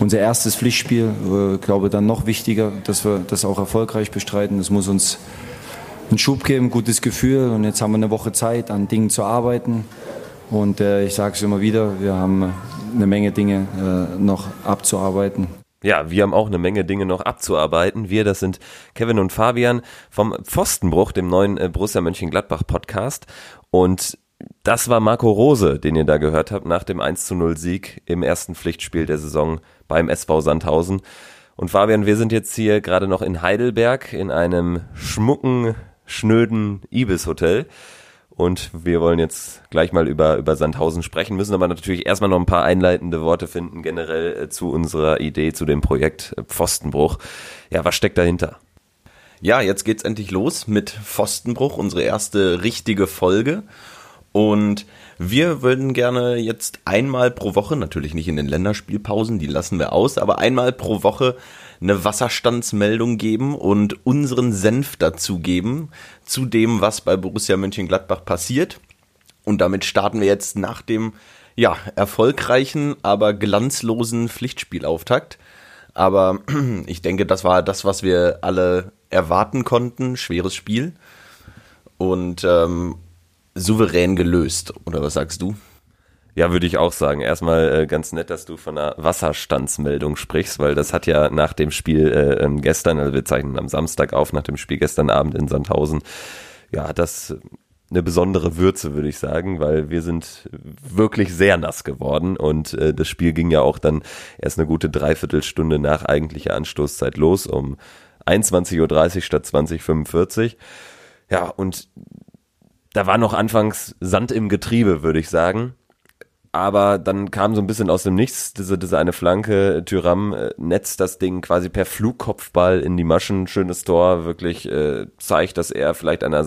unser erstes Pflichtspiel. Ich äh, glaube dann noch wichtiger, dass wir das auch erfolgreich bestreiten. Das muss uns einen Schub geben, ein gutes Gefühl. Und jetzt haben wir eine Woche Zeit, an Dingen zu arbeiten. Und äh, ich sage es immer wieder, wir haben eine Menge Dinge äh, noch abzuarbeiten. Ja, wir haben auch eine Menge Dinge noch abzuarbeiten. Wir, das sind Kevin und Fabian vom Pfostenbruch, dem neuen äh, Borussia Mönchengladbach Podcast. Und das war Marco Rose, den ihr da gehört habt, nach dem 1 zu 0 Sieg im ersten Pflichtspiel der Saison beim SV Sandhausen. Und Fabian, wir sind jetzt hier gerade noch in Heidelberg in einem schmucken, schnöden Ibis-Hotel. Und wir wollen jetzt gleich mal über, über Sandhausen sprechen, müssen aber natürlich erstmal noch ein paar einleitende Worte finden, generell äh, zu unserer Idee, zu dem Projekt äh, Pfostenbruch. Ja, was steckt dahinter? Ja, jetzt geht's endlich los mit Pfostenbruch, unsere erste richtige Folge. Und wir würden gerne jetzt einmal pro Woche, natürlich nicht in den Länderspielpausen, die lassen wir aus, aber einmal pro Woche eine Wasserstandsmeldung geben und unseren Senf dazugeben zu dem, was bei Borussia Mönchengladbach passiert. Und damit starten wir jetzt nach dem ja, erfolgreichen, aber glanzlosen Pflichtspielauftakt. Aber ich denke, das war das, was wir alle erwarten konnten. Schweres Spiel. Und ähm, souverän gelöst, oder was sagst du? Ja, würde ich auch sagen. Erstmal äh, ganz nett, dass du von einer Wasserstandsmeldung sprichst, weil das hat ja nach dem Spiel äh, ähm, gestern, also wir zeichnen am Samstag auf, nach dem Spiel gestern Abend in Sandhausen, ja, das eine besondere Würze, würde ich sagen, weil wir sind wirklich sehr nass geworden und äh, das Spiel ging ja auch dann erst eine gute Dreiviertelstunde nach eigentlicher Anstoßzeit los, um 21.30 Uhr statt 20.45 Uhr. Ja, und da war noch anfangs Sand im Getriebe, würde ich sagen. Aber dann kam so ein bisschen aus dem Nichts diese, diese eine Flanke, Tyram äh, netzt das Ding quasi per Flugkopfball in die Maschen. Schönes Tor, wirklich äh, zeigt, dass er vielleicht einer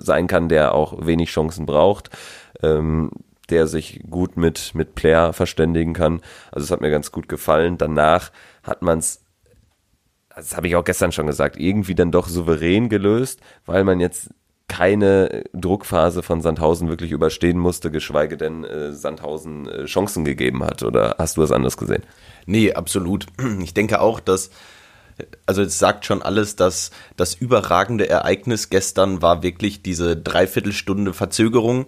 sein kann, der auch wenig Chancen braucht, ähm, der sich gut mit, mit Player verständigen kann. Also es hat mir ganz gut gefallen. Danach hat man es das habe ich auch gestern schon gesagt, irgendwie dann doch souverän gelöst, weil man jetzt keine Druckphase von Sandhausen wirklich überstehen musste, geschweige denn äh, Sandhausen äh, Chancen gegeben hat. Oder hast du das anders gesehen? Nee, absolut. Ich denke auch, dass, also es sagt schon alles, dass das überragende Ereignis gestern war wirklich diese Dreiviertelstunde Verzögerung.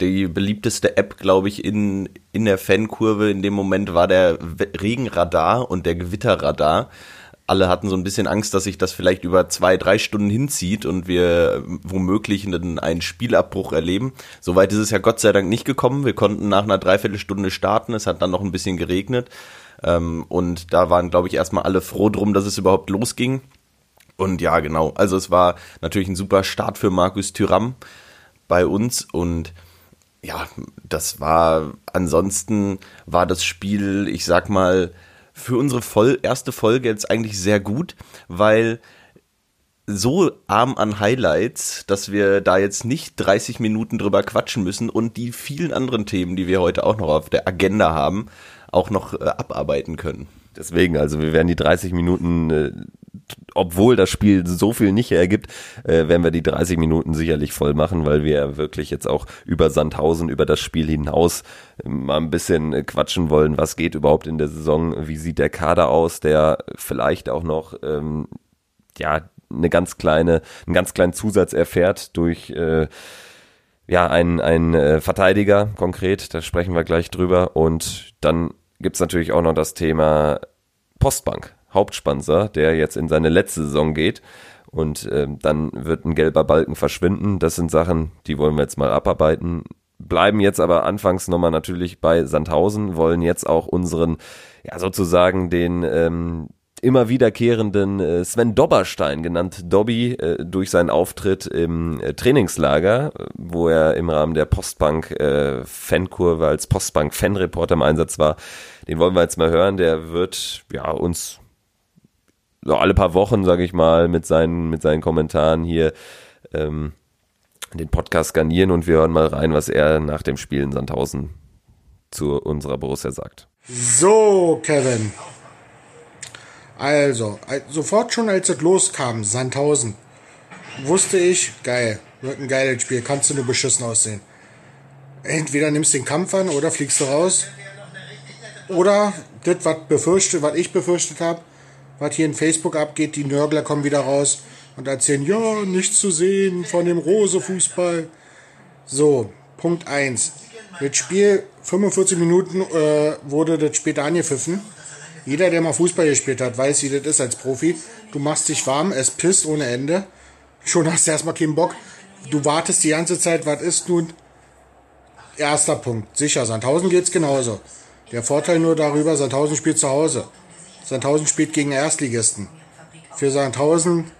Die beliebteste App, glaube ich, in, in der Fankurve in dem Moment war der Regenradar und der Gewitterradar alle hatten so ein bisschen Angst, dass sich das vielleicht über zwei, drei Stunden hinzieht und wir womöglich einen, einen Spielabbruch erleben. Soweit ist es ja Gott sei Dank nicht gekommen. Wir konnten nach einer Dreiviertelstunde starten. Es hat dann noch ein bisschen geregnet. Ähm, und da waren, glaube ich, erstmal alle froh drum, dass es überhaupt losging. Und ja, genau. Also es war natürlich ein super Start für Markus Thüram bei uns und ja, das war ansonsten war das Spiel, ich sag mal, für unsere voll, erste Folge jetzt eigentlich sehr gut, weil so arm an Highlights, dass wir da jetzt nicht 30 Minuten drüber quatschen müssen und die vielen anderen Themen, die wir heute auch noch auf der Agenda haben, auch noch äh, abarbeiten können. Deswegen, also wir werden die 30 Minuten äh, obwohl das Spiel so viel nicht ergibt, äh, werden wir die 30 Minuten sicherlich voll machen, weil wir wirklich jetzt auch über Sandhausen, über das Spiel hinaus äh, mal ein bisschen äh, quatschen wollen, was geht überhaupt in der Saison, wie sieht der Kader aus, der vielleicht auch noch ähm, ja eine ganz kleine, einen ganz kleinen Zusatz erfährt durch äh, ja, ein, ein äh, Verteidiger konkret, da sprechen wir gleich drüber. Und dann gibt's natürlich auch noch das Thema Postbank. Hauptsponsor, der jetzt in seine letzte Saison geht. Und äh, dann wird ein gelber Balken verschwinden. Das sind Sachen, die wollen wir jetzt mal abarbeiten. Bleiben jetzt aber anfangs nochmal natürlich bei Sandhausen, wollen jetzt auch unseren, ja sozusagen den ähm, immer wiederkehrenden äh, Sven Dobberstein, genannt Dobby, äh, durch seinen Auftritt im äh, Trainingslager, wo er im Rahmen der Postbank äh, als Postbank Fanreporter im Einsatz war. Den wollen wir jetzt mal hören. Der wird ja uns so alle paar Wochen, sage ich mal, mit seinen, mit seinen Kommentaren hier ähm, den Podcast garnieren und wir hören mal rein, was er nach dem Spiel in Sandhausen zu unserer Borussia sagt. So, Kevin. Also, sofort schon als es loskam, Sandhausen, wusste ich, geil, wird ein geiles Spiel, kannst du nur beschissen aussehen. Entweder nimmst den Kampf an oder fliegst du raus. Oder das, was befürchtet, was ich befürchtet habe, was hier in Facebook abgeht, die Nörgler kommen wieder raus und erzählen, ja, nichts zu sehen von dem Rose-Fußball. So, Punkt 1. Das Spiel, 45 Minuten äh, wurde das später angepfiffen. Jeder, der mal Fußball gespielt hat, weiß, wie das ist als Profi. Du machst dich warm, es pisst ohne Ende. Schon hast du erstmal keinen Bock. Du wartest die ganze Zeit, was ist nun? Erster Punkt. Sicher, Sandhausen geht's genauso. Der Vorteil nur darüber, Sandhausen spielt zu Hause. Sandhausen spielt gegen Erstligisten. Für Sandhausen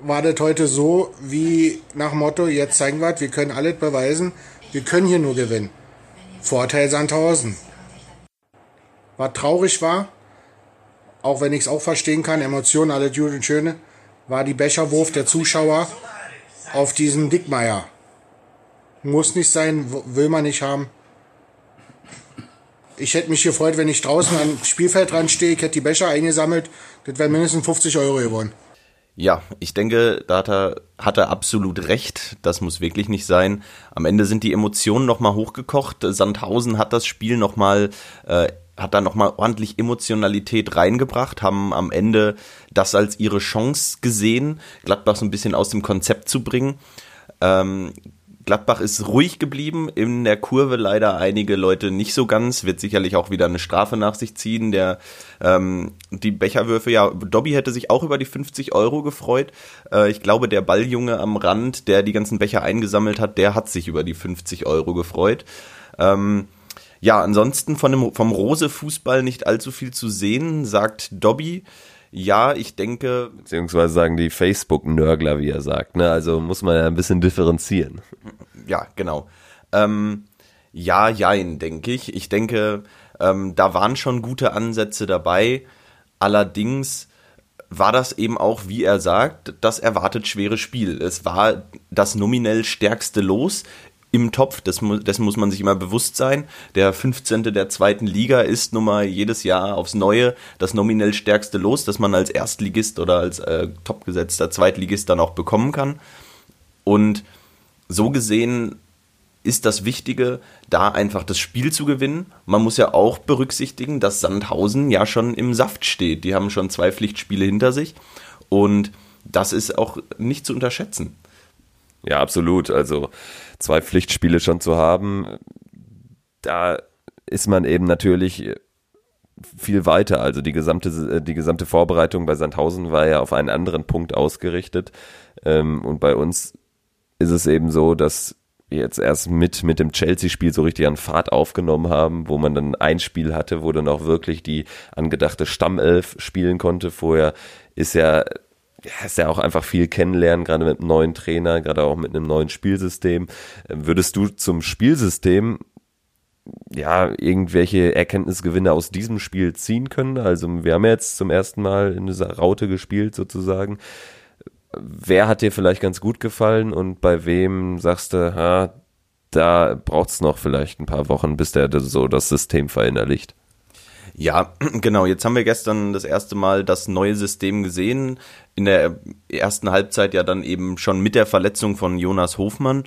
war das heute so wie nach Motto, jetzt zeigen wir, wir können alles beweisen, wir können hier nur gewinnen. Vorteil Sandhausen. Was traurig war, auch wenn ich es auch verstehen kann, Emotionen, alles gut und schöne, war die Becherwurf der Zuschauer auf diesen Dickmeier. Muss nicht sein, will man nicht haben. Ich hätte mich gefreut, wenn ich draußen am Spielfeld dran stehe, ich hätte die Becher eingesammelt, das wären mindestens 50 Euro gewonnen. Ja, ich denke, da hat er, hat er absolut recht. Das muss wirklich nicht sein. Am Ende sind die Emotionen nochmal hochgekocht. Sandhausen hat das Spiel nochmal, äh, hat da nochmal ordentlich Emotionalität reingebracht, haben am Ende das als ihre Chance gesehen, Gladbach so ein bisschen aus dem Konzept zu bringen. Ähm, Gladbach ist ruhig geblieben, in der Kurve leider einige Leute nicht so ganz, wird sicherlich auch wieder eine Strafe nach sich ziehen. Der ähm, die Becherwürfe, ja, Dobby hätte sich auch über die 50 Euro gefreut. Äh, ich glaube, der Balljunge am Rand, der die ganzen Becher eingesammelt hat, der hat sich über die 50 Euro gefreut. Ähm, ja, ansonsten von dem, vom Rose-Fußball nicht allzu viel zu sehen, sagt Dobby. Ja, ich denke. Beziehungsweise sagen die Facebook-Nörgler, wie er sagt. Ne? Also muss man ja ein bisschen differenzieren. Ja, genau. Ähm, ja, jein, denke ich. Ich denke, ähm, da waren schon gute Ansätze dabei. Allerdings war das eben auch, wie er sagt, das erwartet schwere Spiel. Es war das nominell stärkste Los im Topf, das, dessen muss man sich immer bewusst sein. Der 15. der zweiten Liga ist nun mal jedes Jahr aufs Neue das nominell stärkste Los, das man als Erstligist oder als äh, topgesetzter Zweitligist dann auch bekommen kann. Und so gesehen ist das Wichtige, da einfach das Spiel zu gewinnen. Man muss ja auch berücksichtigen, dass Sandhausen ja schon im Saft steht. Die haben schon zwei Pflichtspiele hinter sich und das ist auch nicht zu unterschätzen. Ja, absolut. Also zwei Pflichtspiele schon zu haben, da ist man eben natürlich viel weiter. Also die gesamte, die gesamte Vorbereitung bei Sandhausen war ja auf einen anderen Punkt ausgerichtet. Ähm, und bei uns ist es eben so, dass wir jetzt erst mit, mit dem Chelsea-Spiel so richtig an Fahrt aufgenommen haben, wo man dann ein Spiel hatte, wo dann auch wirklich die angedachte Stammelf spielen konnte. Vorher ist ja ja, ist ja auch einfach viel kennenlernen, gerade mit einem neuen Trainer, gerade auch mit einem neuen Spielsystem. Würdest du zum Spielsystem ja irgendwelche Erkenntnisgewinne aus diesem Spiel ziehen können? Also wir haben jetzt zum ersten Mal in dieser Raute gespielt sozusagen. Wer hat dir vielleicht ganz gut gefallen und bei wem sagst du, ha, da braucht es noch vielleicht ein paar Wochen, bis der so das System verinnerlicht? Ja, genau. Jetzt haben wir gestern das erste Mal das neue System gesehen. In der ersten Halbzeit ja dann eben schon mit der Verletzung von Jonas Hofmann,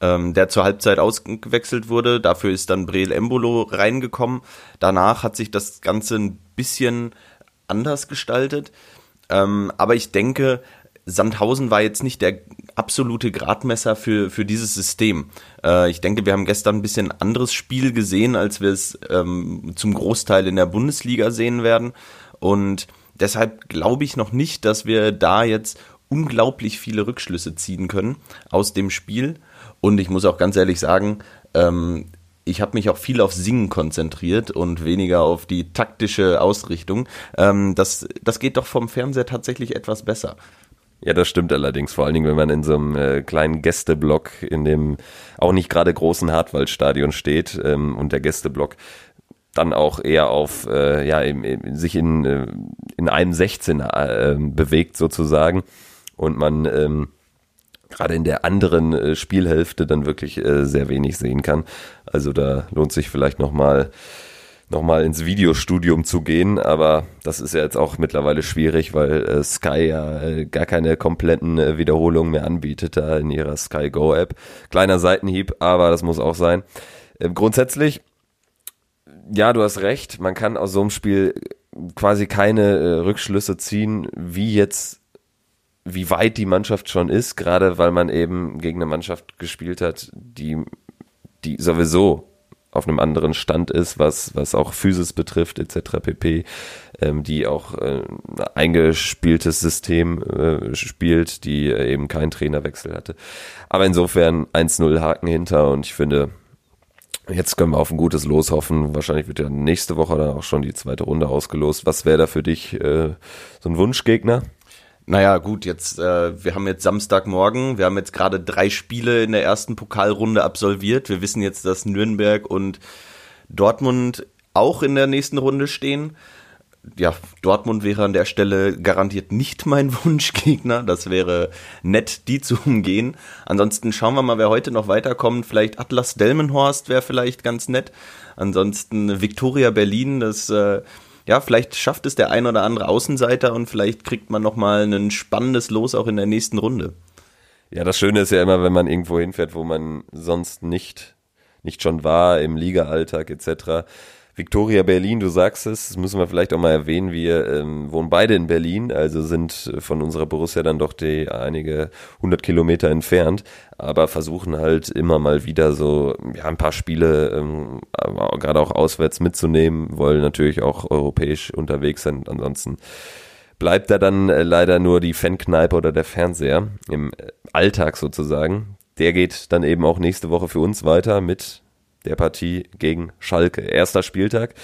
ähm, der zur Halbzeit ausgewechselt wurde. Dafür ist dann Breel Embolo reingekommen. Danach hat sich das Ganze ein bisschen anders gestaltet. Ähm, aber ich denke, Sandhausen war jetzt nicht der absolute Gradmesser für, für dieses System. Äh, ich denke, wir haben gestern ein bisschen anderes Spiel gesehen, als wir es ähm, zum Großteil in der Bundesliga sehen werden. Und deshalb glaube ich noch nicht, dass wir da jetzt unglaublich viele Rückschlüsse ziehen können aus dem Spiel. Und ich muss auch ganz ehrlich sagen, ähm, ich habe mich auch viel auf Singen konzentriert und weniger auf die taktische Ausrichtung. Ähm, das, das geht doch vom Fernseher tatsächlich etwas besser. Ja, das stimmt allerdings. Vor allen Dingen, wenn man in so einem äh, kleinen Gästeblock in dem auch nicht gerade großen Hartwaldstadion steht ähm, und der Gästeblock dann auch eher auf, äh, ja, im, im, sich in, äh, in einem 16 äh, bewegt sozusagen und man ähm, gerade in der anderen äh, Spielhälfte dann wirklich äh, sehr wenig sehen kann. Also da lohnt sich vielleicht nochmal nochmal ins Videostudium zu gehen, aber das ist ja jetzt auch mittlerweile schwierig, weil äh, Sky ja äh, gar keine kompletten äh, Wiederholungen mehr anbietet da in ihrer Sky Go App. Kleiner Seitenhieb, aber das muss auch sein. Ähm, grundsätzlich ja, du hast recht. Man kann aus so einem Spiel quasi keine äh, Rückschlüsse ziehen, wie jetzt, wie weit die Mannschaft schon ist, gerade weil man eben gegen eine Mannschaft gespielt hat, die, die sowieso auf einem anderen Stand ist, was, was auch Physis betrifft, etc. pp, ähm, die auch äh, ein eingespieltes System äh, spielt, die äh, eben keinen Trainerwechsel hatte. Aber insofern 1-0 Haken hinter und ich finde, Jetzt können wir auf ein gutes Los hoffen. Wahrscheinlich wird ja nächste Woche dann auch schon die zweite Runde ausgelost. Was wäre da für dich äh, so ein Wunschgegner? Naja, gut, jetzt, äh, wir haben jetzt Samstagmorgen, wir haben jetzt gerade drei Spiele in der ersten Pokalrunde absolviert. Wir wissen jetzt, dass Nürnberg und Dortmund auch in der nächsten Runde stehen ja, Dortmund wäre an der Stelle garantiert nicht mein Wunschgegner. Das wäre nett, die zu umgehen. Ansonsten schauen wir mal, wer heute noch weiterkommt. Vielleicht Atlas Delmenhorst wäre vielleicht ganz nett. Ansonsten Victoria Berlin, das äh, ja, vielleicht schafft es der ein oder andere Außenseiter und vielleicht kriegt man noch mal ein spannendes Los auch in der nächsten Runde. Ja, das Schöne ist ja immer, wenn man irgendwo hinfährt, wo man sonst nicht nicht schon war im Liga-Alltag etc Victoria Berlin, du sagst es, das müssen wir vielleicht auch mal erwähnen, wir ähm, wohnen beide in Berlin, also sind von unserer Borussia dann doch die einige hundert Kilometer entfernt, aber versuchen halt immer mal wieder so ja, ein paar Spiele ähm, gerade auch auswärts mitzunehmen, wollen natürlich auch europäisch unterwegs sein, ansonsten bleibt da dann äh, leider nur die Fankneipe oder der Fernseher im Alltag sozusagen. Der geht dann eben auch nächste Woche für uns weiter mit der Partie gegen Schalke. Erster Spieltag.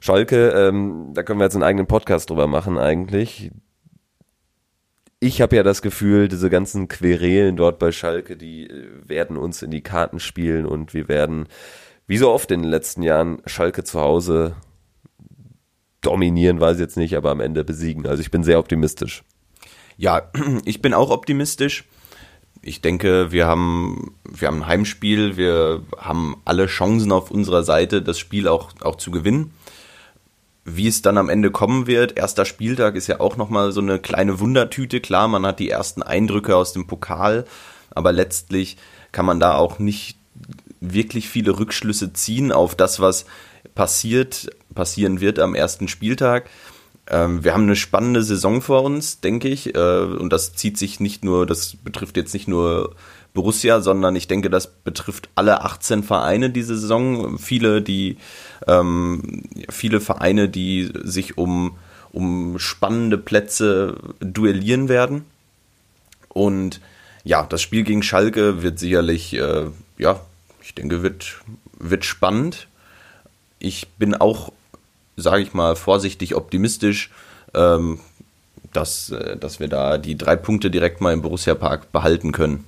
Schalke, ähm, da können wir jetzt einen eigenen Podcast drüber machen eigentlich. Ich habe ja das Gefühl, diese ganzen Querelen dort bei Schalke, die äh, werden uns in die Karten spielen und wir werden, wie so oft in den letzten Jahren, Schalke zu Hause dominieren, weiß ich jetzt nicht, aber am Ende besiegen. Also ich bin sehr optimistisch. Ja, ich bin auch optimistisch ich denke, wir haben, wir haben ein Heimspiel, wir haben alle Chancen auf unserer Seite, das Spiel auch, auch zu gewinnen. Wie es dann am Ende kommen wird, erster Spieltag ist ja auch nochmal so eine kleine Wundertüte. Klar, man hat die ersten Eindrücke aus dem Pokal, aber letztlich kann man da auch nicht wirklich viele Rückschlüsse ziehen auf das, was passiert, passieren wird am ersten Spieltag. Ähm, wir haben eine spannende Saison vor uns, denke ich. Äh, und das zieht sich nicht nur, das betrifft jetzt nicht nur Borussia, sondern ich denke, das betrifft alle 18 Vereine diese Saison. Viele, die, ähm, viele Vereine, die sich um, um spannende Plätze duellieren werden. Und ja, das Spiel gegen Schalke wird sicherlich, äh, ja, ich denke, wird, wird spannend. Ich bin auch sage ich mal, vorsichtig optimistisch, ähm, dass, äh, dass wir da die drei Punkte direkt mal im Borussia Park behalten können.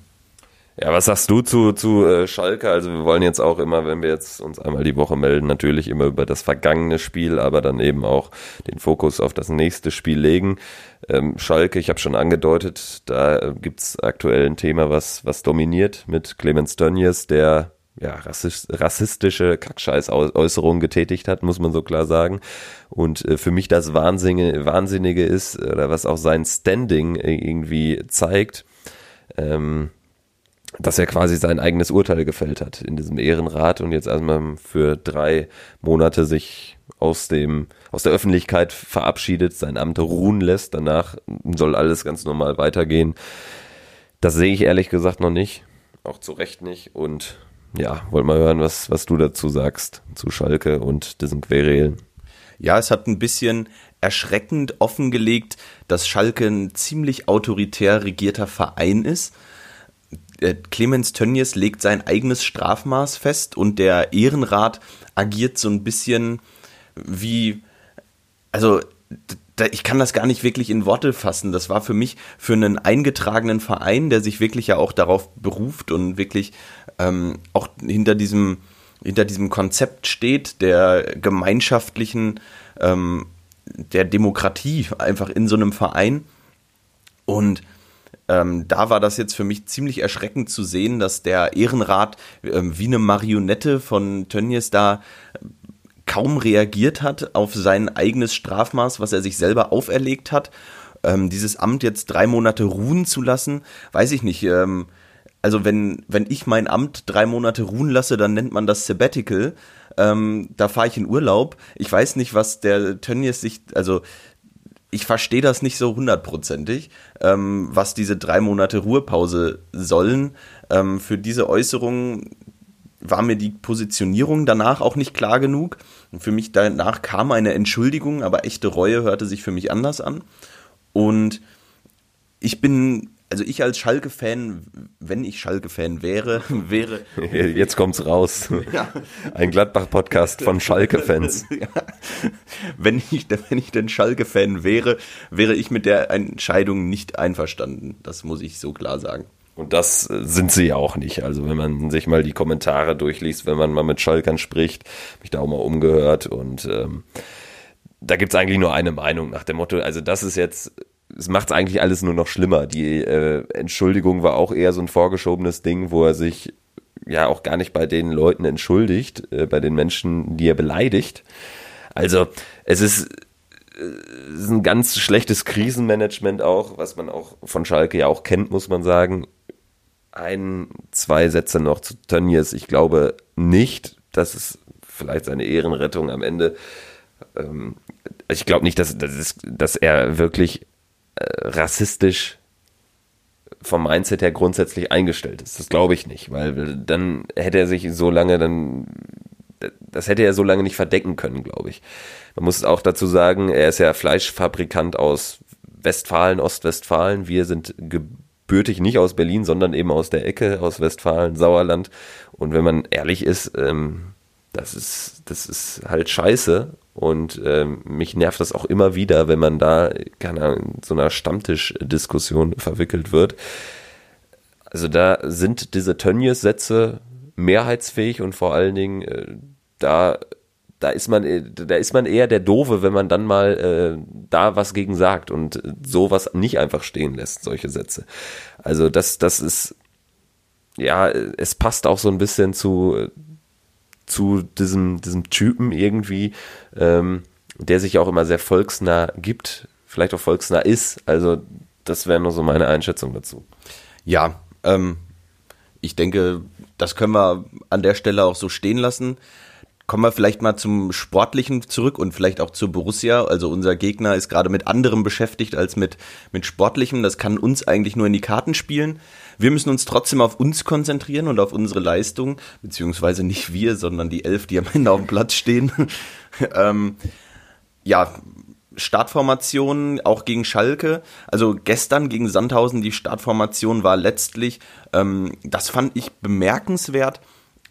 Ja, was sagst du zu, zu äh, Schalke? Also wir wollen jetzt auch immer, wenn wir jetzt uns einmal die Woche melden, natürlich immer über das vergangene Spiel, aber dann eben auch den Fokus auf das nächste Spiel legen. Ähm, Schalke, ich habe schon angedeutet, da äh, gibt's aktuell ein Thema, was, was dominiert mit Clemens Tönnies, der ja, rassistische Kackscheiß-Äußerungen getätigt hat, muss man so klar sagen. Und äh, für mich das Wahnsinnige, Wahnsinnige ist, oder was auch sein Standing irgendwie zeigt, ähm, dass er quasi sein eigenes Urteil gefällt hat in diesem Ehrenrat und jetzt erstmal für drei Monate sich aus dem, aus der Öffentlichkeit verabschiedet, sein Amt ruhen lässt. Danach soll alles ganz normal weitergehen. Das sehe ich ehrlich gesagt noch nicht. Auch zu Recht nicht. Und ja, wollen mal hören, was, was du dazu sagst zu Schalke und diesen Querelen. Ja, es hat ein bisschen erschreckend offengelegt, dass Schalke ein ziemlich autoritär regierter Verein ist. Äh, Clemens Tönnies legt sein eigenes Strafmaß fest und der Ehrenrat agiert so ein bisschen wie, also ich kann das gar nicht wirklich in Worte fassen. Das war für mich für einen eingetragenen Verein, der sich wirklich ja auch darauf beruft und wirklich ähm, auch hinter diesem hinter diesem Konzept steht der gemeinschaftlichen ähm, der Demokratie einfach in so einem Verein und ähm, da war das jetzt für mich ziemlich erschreckend zu sehen, dass der Ehrenrat ähm, wie eine Marionette von Tönnies da kaum reagiert hat auf sein eigenes Strafmaß, was er sich selber auferlegt hat. Ähm, dieses Amt jetzt drei Monate ruhen zu lassen, weiß ich nicht. Ähm, also wenn, wenn ich mein Amt drei Monate ruhen lasse, dann nennt man das Sabbatical. ähm, da fahre ich in Urlaub. Ich weiß nicht, was der Tönnies sich, also ich verstehe das nicht so hundertprozentig, ähm, was diese drei Monate Ruhepause sollen. Ähm, für diese Äußerungen war mir die Positionierung danach auch nicht klar genug. Und für mich danach kam eine Entschuldigung, aber echte Reue hörte sich für mich anders an. Und ich bin also ich als Schalke-Fan, wenn ich Schalke-Fan wäre, wäre. Jetzt kommt's raus. Ja. Ein Gladbach-Podcast von Schalke-Fans. Ja. Wenn ich, wenn ich denn Schalke-Fan wäre, wäre ich mit der Entscheidung nicht einverstanden. Das muss ich so klar sagen. Und das sind sie ja auch nicht. Also wenn man sich mal die Kommentare durchliest, wenn man mal mit Schalkern spricht, mich da auch mal umgehört und ähm, da gibt's eigentlich nur eine Meinung nach dem Motto, also das ist jetzt es macht eigentlich alles nur noch schlimmer. Die äh, Entschuldigung war auch eher so ein vorgeschobenes Ding, wo er sich ja auch gar nicht bei den Leuten entschuldigt, äh, bei den Menschen, die er beleidigt. Also es ist, äh, ist ein ganz schlechtes Krisenmanagement auch, was man auch von Schalke ja auch kennt, muss man sagen. Ein, zwei Sätze noch zu Tönnies. Ich glaube nicht, dass es vielleicht seine Ehrenrettung am Ende. Ähm, ich glaube nicht, dass, dass, dass er wirklich äh, rassistisch vom Mindset her grundsätzlich eingestellt ist. Das glaube ich nicht, weil dann hätte er sich so lange dann das hätte er so lange nicht verdecken können, glaube ich. Man muss auch dazu sagen, er ist ja Fleischfabrikant aus Westfalen, Ostwestfalen. Wir sind gebürtig nicht aus Berlin, sondern eben aus der Ecke, aus Westfalen, Sauerland. Und wenn man ehrlich ist, ähm, das ist, das ist halt scheiße. Und ähm, mich nervt das auch immer wieder, wenn man da keine Ahnung, in so einer Stammtischdiskussion verwickelt wird. Also da sind diese Tönnies-Sätze mehrheitsfähig und vor allen Dingen äh, da da ist man da ist man eher der Dove, wenn man dann mal äh, da was gegen sagt und sowas nicht einfach stehen lässt, solche Sätze. Also das das ist ja, es passt auch so ein bisschen zu zu diesem, diesem Typen irgendwie, ähm, der sich auch immer sehr volksnah gibt, vielleicht auch volksnah ist. Also das wäre nur so meine Einschätzung dazu. Ja, ähm, ich denke, das können wir an der Stelle auch so stehen lassen. Kommen wir vielleicht mal zum Sportlichen zurück und vielleicht auch zur Borussia. Also unser Gegner ist gerade mit anderem beschäftigt als mit, mit Sportlichem. Das kann uns eigentlich nur in die Karten spielen. Wir müssen uns trotzdem auf uns konzentrieren und auf unsere Leistung, beziehungsweise nicht wir, sondern die elf, die am Ende auf dem Platz stehen. ähm, ja, Startformation auch gegen Schalke. Also gestern gegen Sandhausen die Startformation war letztlich, ähm, das fand ich bemerkenswert,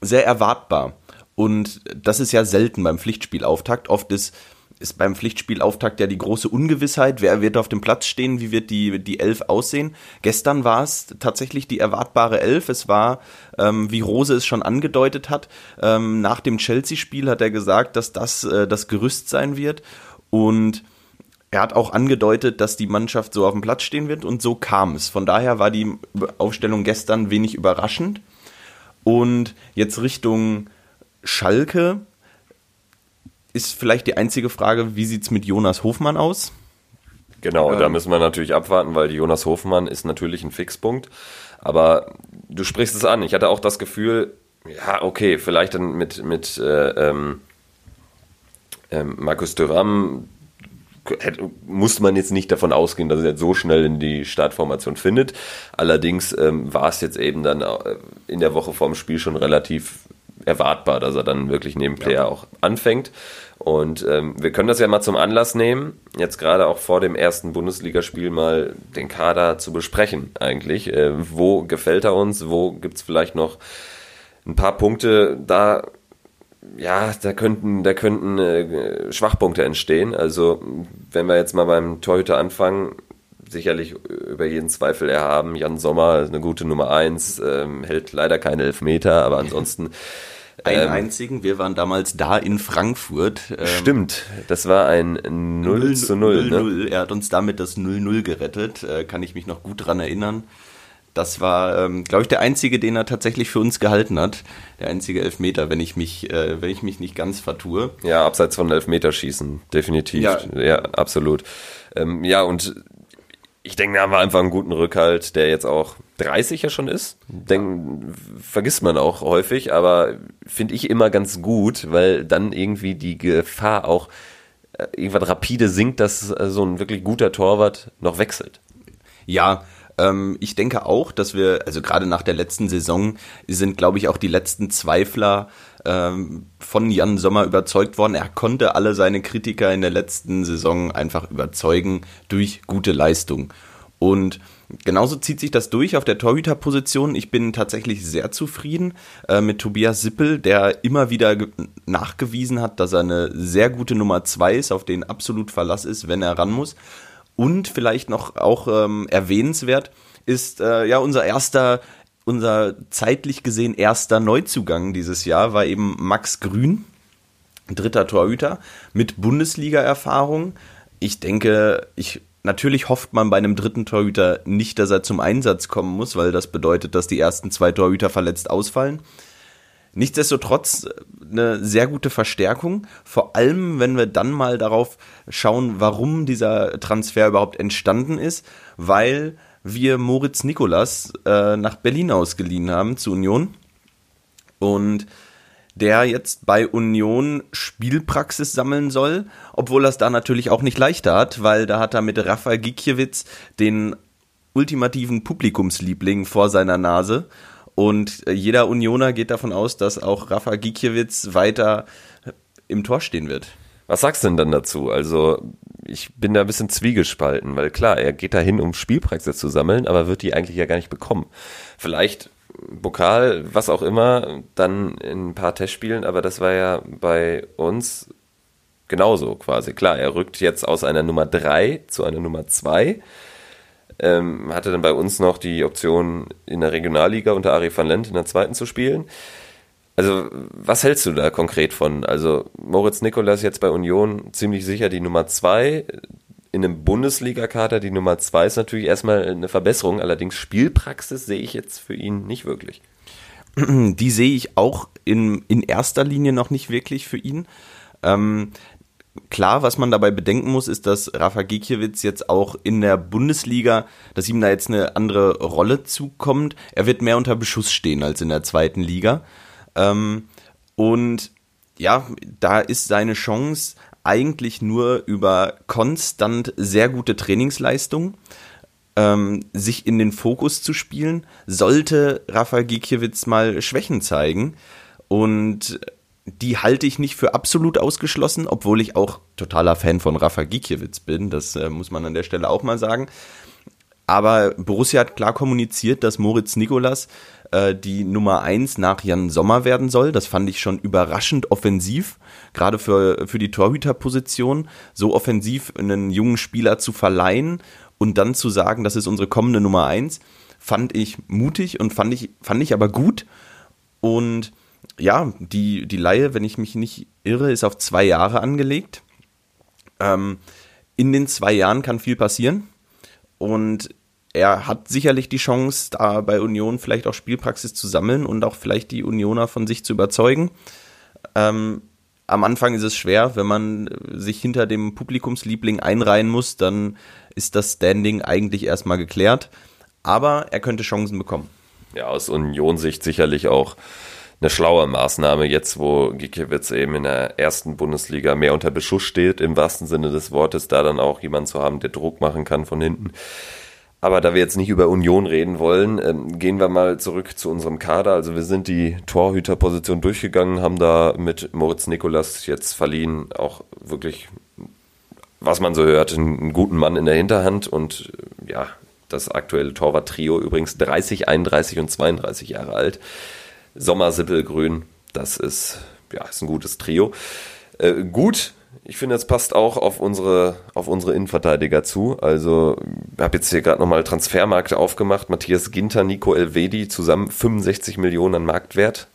sehr erwartbar. Und das ist ja selten beim Pflichtspielauftakt. Oft ist, ist beim Pflichtspielauftakt ja die große Ungewissheit, wer wird auf dem Platz stehen, wie wird die, die Elf aussehen. Gestern war es tatsächlich die erwartbare Elf. Es war, ähm, wie Rose es schon angedeutet hat, ähm, nach dem Chelsea-Spiel hat er gesagt, dass das äh, das Gerüst sein wird. Und er hat auch angedeutet, dass die Mannschaft so auf dem Platz stehen wird und so kam es. Von daher war die Aufstellung gestern wenig überraschend. Und jetzt Richtung Schalke ist vielleicht die einzige Frage, wie sieht es mit Jonas Hofmann aus? Genau, ähm, da müssen wir natürlich abwarten, weil Jonas Hofmann ist natürlich ein Fixpunkt. Aber du sprichst es an. Ich hatte auch das Gefühl, ja, okay, vielleicht dann mit, mit äh, ähm, ähm, Markus Thuram musste man jetzt nicht davon ausgehen, dass er jetzt so schnell in die Startformation findet. Allerdings ähm, war es jetzt eben dann äh, in der Woche vorm Spiel schon relativ erwartbar, dass er dann wirklich neben Player ja. auch anfängt. Und ähm, wir können das ja mal zum Anlass nehmen, jetzt gerade auch vor dem ersten Bundesligaspiel mal den Kader zu besprechen eigentlich. Äh, wo gefällt er uns? Wo gibt es vielleicht noch ein paar Punkte da? Ja, da könnten, da könnten äh, Schwachpunkte entstehen. Also wenn wir jetzt mal beim Torhüter anfangen, sicherlich über jeden Zweifel erhaben. Jan Sommer ist eine gute Nummer eins, ähm, hält leider keine Elfmeter, aber ansonsten einen ähm, einzigen. Wir waren damals da in Frankfurt. Ähm, stimmt, das war ein 0, 0 zu 0. 0, 0. Ne? Er hat uns damit das 0-0 gerettet, äh, kann ich mich noch gut dran erinnern. Das war, ähm, glaube ich, der einzige, den er tatsächlich für uns gehalten hat. Der einzige Elfmeter, wenn ich mich, äh, wenn ich mich nicht ganz vertue. Ja, abseits von Elfmeterschießen, definitiv. Ja, ja absolut. Ähm, ja, und ich denke, da haben wir einfach einen guten Rückhalt, der jetzt auch 30 ja schon ist. Denk, vergisst man auch häufig, aber finde ich immer ganz gut, weil dann irgendwie die Gefahr auch äh, irgendwann rapide sinkt, dass äh, so ein wirklich guter Torwart noch wechselt. Ja, ähm, ich denke auch, dass wir, also gerade nach der letzten Saison, sind, glaube ich, auch die letzten Zweifler ähm, von Jan Sommer überzeugt worden. Er konnte alle seine Kritiker in der letzten Saison einfach überzeugen durch gute Leistung. Und genauso zieht sich das durch auf der Torhüterposition. Ich bin tatsächlich sehr zufrieden äh, mit Tobias Sippel, der immer wieder nachgewiesen hat, dass er eine sehr gute Nummer zwei ist, auf den absolut Verlass ist, wenn er ran muss. Und vielleicht noch auch ähm, erwähnenswert ist äh, ja unser erster unser zeitlich gesehen erster Neuzugang dieses Jahr war eben Max Grün, dritter Torhüter mit Bundesliga-Erfahrung. Ich denke, ich Natürlich hofft man bei einem dritten Torhüter nicht, dass er zum Einsatz kommen muss, weil das bedeutet, dass die ersten zwei Torhüter verletzt ausfallen. Nichtsdestotrotz eine sehr gute Verstärkung, vor allem wenn wir dann mal darauf schauen, warum dieser Transfer überhaupt entstanden ist, weil wir Moritz Nikolas äh, nach Berlin ausgeliehen haben zu Union und der jetzt bei Union Spielpraxis sammeln soll, obwohl er es da natürlich auch nicht leichter hat, weil da hat er mit Rafa Gikiewicz den ultimativen Publikumsliebling vor seiner Nase und jeder Unioner geht davon aus, dass auch Rafa Gikiewicz weiter im Tor stehen wird. Was sagst du denn dann dazu? Also, ich bin da ein bisschen zwiegespalten, weil klar, er geht dahin, um Spielpraxis zu sammeln, aber wird die eigentlich ja gar nicht bekommen. Vielleicht Pokal, was auch immer, dann in ein paar Testspielen, aber das war ja bei uns genauso quasi. Klar, er rückt jetzt aus einer Nummer 3 zu einer Nummer 2. Ähm, hatte dann bei uns noch die Option, in der Regionalliga unter Ari van Lent in der zweiten zu spielen. Also, was hältst du da konkret von? Also, Moritz Nikolas jetzt bei Union ziemlich sicher die Nummer zwei. In einem Bundesliga-Kader die Nummer zwei ist natürlich erstmal eine Verbesserung, allerdings Spielpraxis sehe ich jetzt für ihn nicht wirklich. Die sehe ich auch in, in erster Linie noch nicht wirklich für ihn. Ähm, klar, was man dabei bedenken muss, ist, dass Rafa Gikiewicz jetzt auch in der Bundesliga, dass ihm da jetzt eine andere Rolle zukommt. Er wird mehr unter Beschuss stehen als in der zweiten Liga. Ähm, und ja, da ist seine Chance eigentlich nur über konstant sehr gute Trainingsleistung, ähm, sich in den Fokus zu spielen, sollte Rafael Gikiewicz mal Schwächen zeigen. Und die halte ich nicht für absolut ausgeschlossen, obwohl ich auch totaler Fan von Rafa Gikiewicz bin. Das äh, muss man an der Stelle auch mal sagen. Aber Borussia hat klar kommuniziert, dass Moritz Nikolas äh, die Nummer eins nach Jan Sommer werden soll. Das fand ich schon überraschend offensiv, gerade für, für die Torhüterposition, so offensiv einen jungen Spieler zu verleihen und dann zu sagen, das ist unsere kommende Nummer eins, fand ich mutig und fand ich, fand ich aber gut. Und ja, die, die Laie, wenn ich mich nicht irre, ist auf zwei Jahre angelegt. Ähm, in den zwei Jahren kann viel passieren. Und er hat sicherlich die Chance, da bei Union vielleicht auch Spielpraxis zu sammeln und auch vielleicht die Unioner von sich zu überzeugen. Ähm, am Anfang ist es schwer, wenn man sich hinter dem Publikumsliebling einreihen muss, dann ist das Standing eigentlich erstmal geklärt. Aber er könnte Chancen bekommen. Ja, aus Union-Sicht sicherlich auch eine schlaue Maßnahme, jetzt wo Gikiewicz eben in der ersten Bundesliga mehr unter Beschuss steht, im wahrsten Sinne des Wortes, da dann auch jemand zu haben, der Druck machen kann von hinten. Aber da wir jetzt nicht über Union reden wollen, ähm, gehen wir mal zurück zu unserem Kader. Also wir sind die Torhüterposition durchgegangen, haben da mit Moritz Nikolas jetzt verliehen, auch wirklich, was man so hört, einen, guten Mann in der Hinterhand und äh, ja, das aktuelle Torwart-Trio übrigens 30, 31 und 32 Jahre alt. Sommer, Sippel, Grün, das ist, ja, ist ein gutes Trio. Äh, gut ich finde, es passt auch auf unsere, auf unsere Innenverteidiger zu. Also, ich habe jetzt hier gerade nochmal Transfermarkt aufgemacht. Matthias Ginter, Nico Elvedi, zusammen 65 Millionen an Marktwert.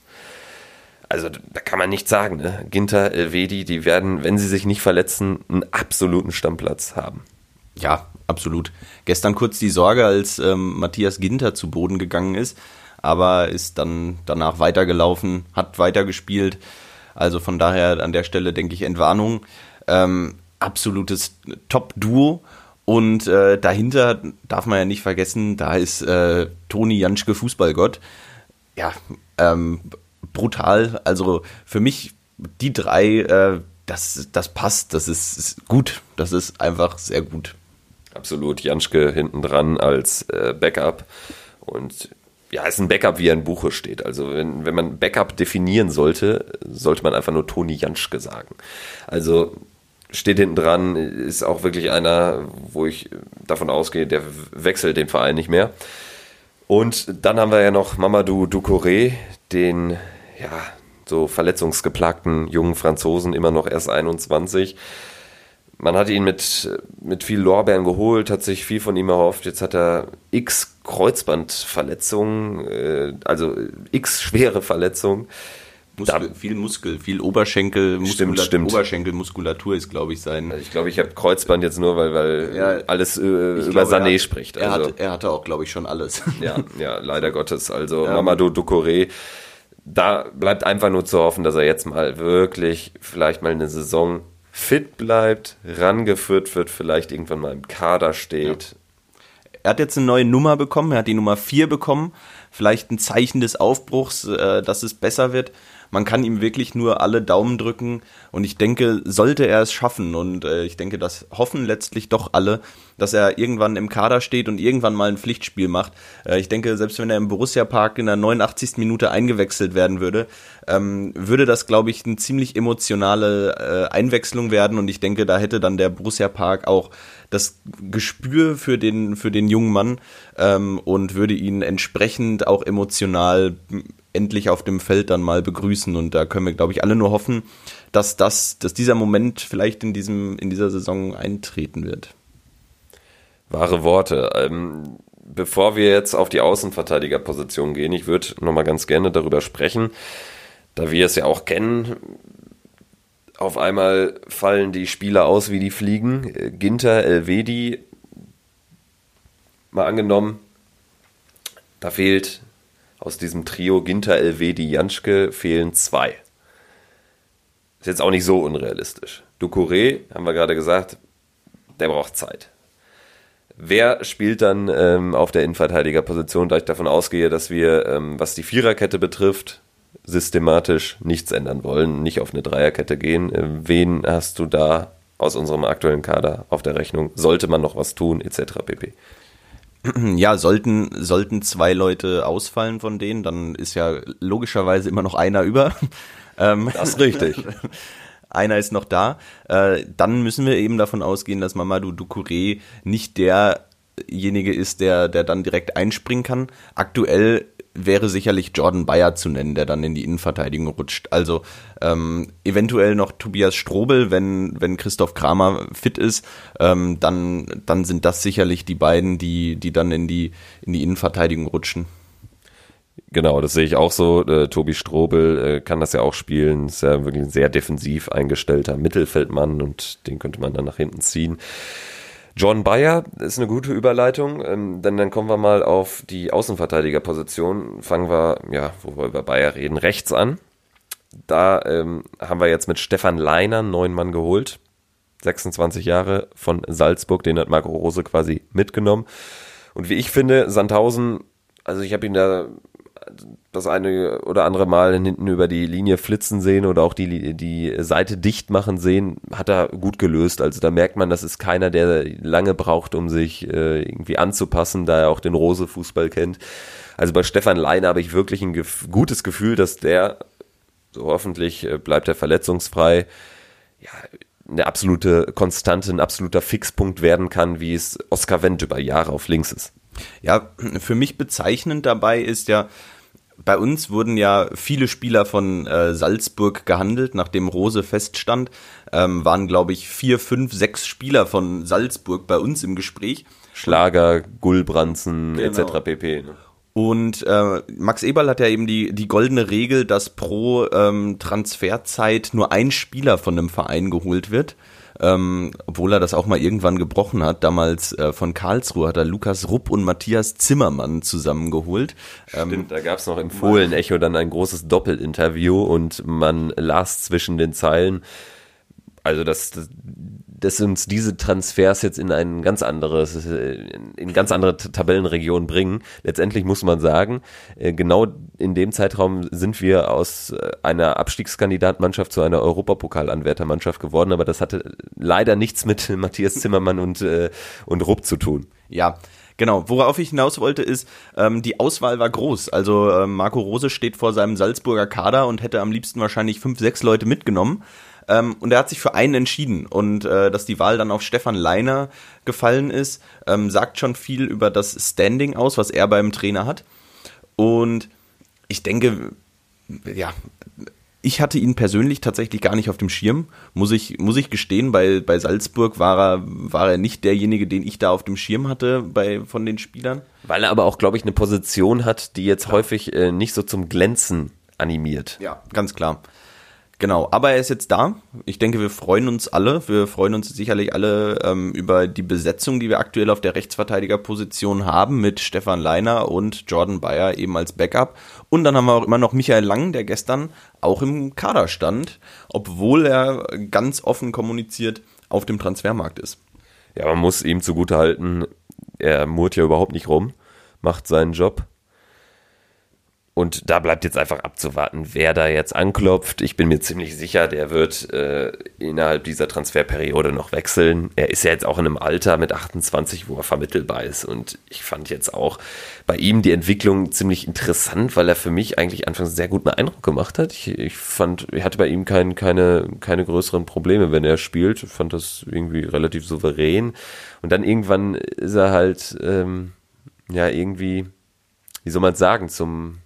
Also, da kann man nichts sagen. Ne? Ginter, Elvedi, die werden, wenn sie sich nicht verletzen, einen absoluten Stammplatz haben. Ja, absolut. Gestern kurz die Sorge, als ähm, Matthias Ginter zu Boden gegangen ist, aber ist dann danach weitergelaufen, hat weitergespielt. Also von daher an der Stelle denke ich Entwarnung. Ähm, absolutes Top-Duo. Und äh, dahinter darf man ja nicht vergessen, da ist äh, Toni Janschke Fußballgott. Ja, ähm, brutal. Also für mich die drei, äh, das, das passt, das ist, ist gut. Das ist einfach sehr gut. Absolut. Janschke hinten dran als äh, Backup. Und ja, ist ein Backup, wie er in Buche steht. Also wenn, wenn man Backup definieren sollte, sollte man einfach nur Toni Janschke sagen. Also steht hinten dran, ist auch wirklich einer, wo ich davon ausgehe, der wechselt den Verein nicht mehr. Und dann haben wir ja noch Mamadou Ducouré, den ja so verletzungsgeplagten jungen Franzosen, immer noch erst 21 man hat ihn mit, mit viel Lorbeeren geholt, hat sich viel von ihm erhofft. Jetzt hat er x Kreuzbandverletzungen, äh, also x schwere Verletzungen. Muskel, da, viel Muskel, viel Oberschenkel, stimmt, stimmt. Oberschenkelmuskulatur ist, glaube ich, sein. Ich glaube, ich habe Kreuzband jetzt nur, weil, weil ja, alles äh, über glaube, Sané er, spricht. Also. Er, hat, er hatte auch, glaube ich, schon alles. Ja, ja, leider Gottes. Also ja. Mamadou Ducouré, da bleibt einfach nur zu hoffen, dass er jetzt mal wirklich vielleicht mal eine Saison fit bleibt, rangeführt wird, vielleicht irgendwann mal im Kader steht. Ja. Er hat jetzt eine neue Nummer bekommen, er hat die Nummer 4 bekommen, vielleicht ein Zeichen des Aufbruchs, äh, dass es besser wird man kann ihm wirklich nur alle Daumen drücken und ich denke, sollte er es schaffen und äh, ich denke, das hoffen letztlich doch alle, dass er irgendwann im Kader steht und irgendwann mal ein Pflichtspiel macht. Äh, ich denke, selbst wenn er im Borussia Park in der 89. Minute eingewechselt werden würde, ähm, würde das, glaube ich, eine ziemlich emotionale äh, Einwechslung werden und ich denke, da hätte dann der Borussia Park auch das Gespür für den, für den jungen Mann ähm, und würde ihn entsprechend auch emotional endlich auf dem Feld dann mal begrüßen. Und da können wir, glaube ich, alle nur hoffen, dass das, dass dieser Moment vielleicht in diesem, in dieser Saison eintreten wird. Wahre Worte. Ähm, bevor wir jetzt auf die Außenverteidigerposition gehen, ich würde nochmal ganz gerne darüber sprechen, da wir es ja auch kennen. Auf einmal fallen die Spieler aus wie die Fliegen. Ginter, Elvedi, mal angenommen, da fehlt aus diesem Trio Ginter, Elvedi, Janschke fehlen zwei. Ist jetzt auch nicht so unrealistisch. Ducouré, haben wir gerade gesagt, der braucht Zeit. Wer spielt dann ähm, auf der Innenverteidigerposition, da ich davon ausgehe, dass wir, ähm, was die Viererkette betrifft, systematisch nichts ändern wollen, nicht auf eine Dreierkette gehen. Äh, wen hast du da aus unserem aktuellen Kader auf der Rechnung? Sollte man noch was tun, etc. pp. Ja, sollten, sollten zwei Leute ausfallen von denen, dann ist ja logischerweise immer noch einer über. Ähm, das ist richtig. einer ist noch da. Äh, dann müssen wir eben davon ausgehen, dass Mamadou Ducouré nicht derjenige ist, der, der dann direkt einspringen kann. Aktuell wäre sicherlich Jordan Bayer zu nennen, der dann in die Innenverteidigung rutscht. Also ähm, eventuell noch Tobias Strobel, wenn, wenn Christoph Kramer fit ist, ähm, dann, dann sind das sicherlich die beiden, die, die dann in die, in die Innenverteidigung rutschen. Genau, das sehe ich auch so. Äh, Tobi Strobel äh, kann das ja auch spielen. Ist ja wirklich ein sehr defensiv eingestellter Mittelfeldmann und den könnte man dann nach hinten ziehen. John Bayer ist eine gute Überleitung, ähm, denn dann kommen wir mal auf die Außenverteidigerposition. Fangen wir, ja, wo wir über Bayer reden, rechts an. Da ähm, haben wir jetzt mit Stefan Leiner einen neuen Mann geholt. 26 Jahre von Salzburg, den hat Marco Rose quasi mitgenommen. Und wie ich finde, Sandhausen, also ich habe ihn da das eine oder andere Mal hinten über die Linie flitzen sehen oder auch die, die Seite dicht machen sehen, hat er gut gelöst. Also da merkt man, das ist keiner, der lange braucht, um sich äh, irgendwie anzupassen, da er auch den Rose-Fußball kennt. Also bei Stefan Leine habe ich wirklich ein gef gutes Gefühl, dass der, so hoffentlich äh, bleibt er verletzungsfrei, ja, eine absolute Konstante, ein absoluter Fixpunkt werden kann, wie es Oskar Wendt über Jahre auf links ist. Ja, für mich bezeichnend dabei ist ja, bei uns wurden ja viele Spieler von äh, Salzburg gehandelt, nachdem Rose feststand. Ähm, waren, glaube ich, vier, fünf, sechs Spieler von Salzburg bei uns im Gespräch. Schlager, Gullbranzen genau. etc. pp. Ne? Und äh, Max Eberl hat ja eben die, die goldene Regel, dass pro ähm, Transferzeit nur ein Spieler von einem Verein geholt wird ähm, obwohl er das auch mal irgendwann gebrochen hat. Damals äh, von Karlsruhe hat er Lukas Rupp und Matthias Zimmermann zusammengeholt. Ähm, Stimmt, da gab es noch im Fohlen-Echo dann ein großes Doppelinterview und man las zwischen den Zeilen, also das, das dass uns diese Transfers jetzt in ein ganz anderes, in ganz andere Tabellenregionen bringen. Letztendlich muss man sagen, äh, genau in dem Zeitraum sind wir aus äh, einer Abstiegskandidatmannschaft zu einer Europapokalanwärtermannschaft geworden, aber das hatte leider nichts mit Matthias Zimmermann und, äh, und Rupp zu tun. Ja, Genau, worauf ich hinaus wollte, ist, ähm, die Auswahl war groß. Also ähm, Marco Rose steht vor seinem Salzburger Kader und hätte am liebsten wahrscheinlich fünf, sechs Leute mitgenommen. Ähm, und er hat sich für einen entschieden. Und äh, dass die Wahl dann auf Stefan Leiner gefallen ist, ähm, sagt schon viel über das Standing aus, was er beim Trainer hat. Und ich denke, ja, ich hatte ihn persönlich tatsächlich gar nicht auf dem Schirm, muss ich, muss ich gestehen. Bei, bei Salzburg war er, war er nicht derjenige, den ich da auf dem Schirm hatte bei, von den Spielern. Weil er aber auch, glaube ich, eine Position hat, die jetzt ja. häufig äh, nicht so zum Glänzen animiert. Ja, ganz klar. Genau, aber er ist jetzt da. Ich denke, wir freuen uns alle. Wir freuen uns sicherlich alle ähm, über die Besetzung, die wir aktuell auf der Rechtsverteidigerposition haben mit Stefan Leiner und Jordan Bayer eben als Backup. Und dann haben wir auch immer noch Michael Lang, der gestern auch im Kader stand, obwohl er ganz offen kommuniziert auf dem Transfermarkt ist. Ja, man muss ihm zugutehalten, er murrt ja überhaupt nicht rum, macht seinen Job und da bleibt jetzt einfach abzuwarten, wer da jetzt anklopft. Ich bin mir ziemlich sicher, der wird äh, innerhalb dieser Transferperiode noch wechseln. Er ist ja jetzt auch in einem Alter mit 28, wo er vermittelbar ist. Und ich fand jetzt auch bei ihm die Entwicklung ziemlich interessant, weil er für mich eigentlich anfangs sehr guten Eindruck gemacht hat. Ich, ich fand, ich hatte bei ihm kein, keine, keine größeren Probleme, wenn er spielt. Ich fand das irgendwie relativ souverän. Und dann irgendwann ist er halt, ähm, ja, irgendwie, wie soll man sagen, zum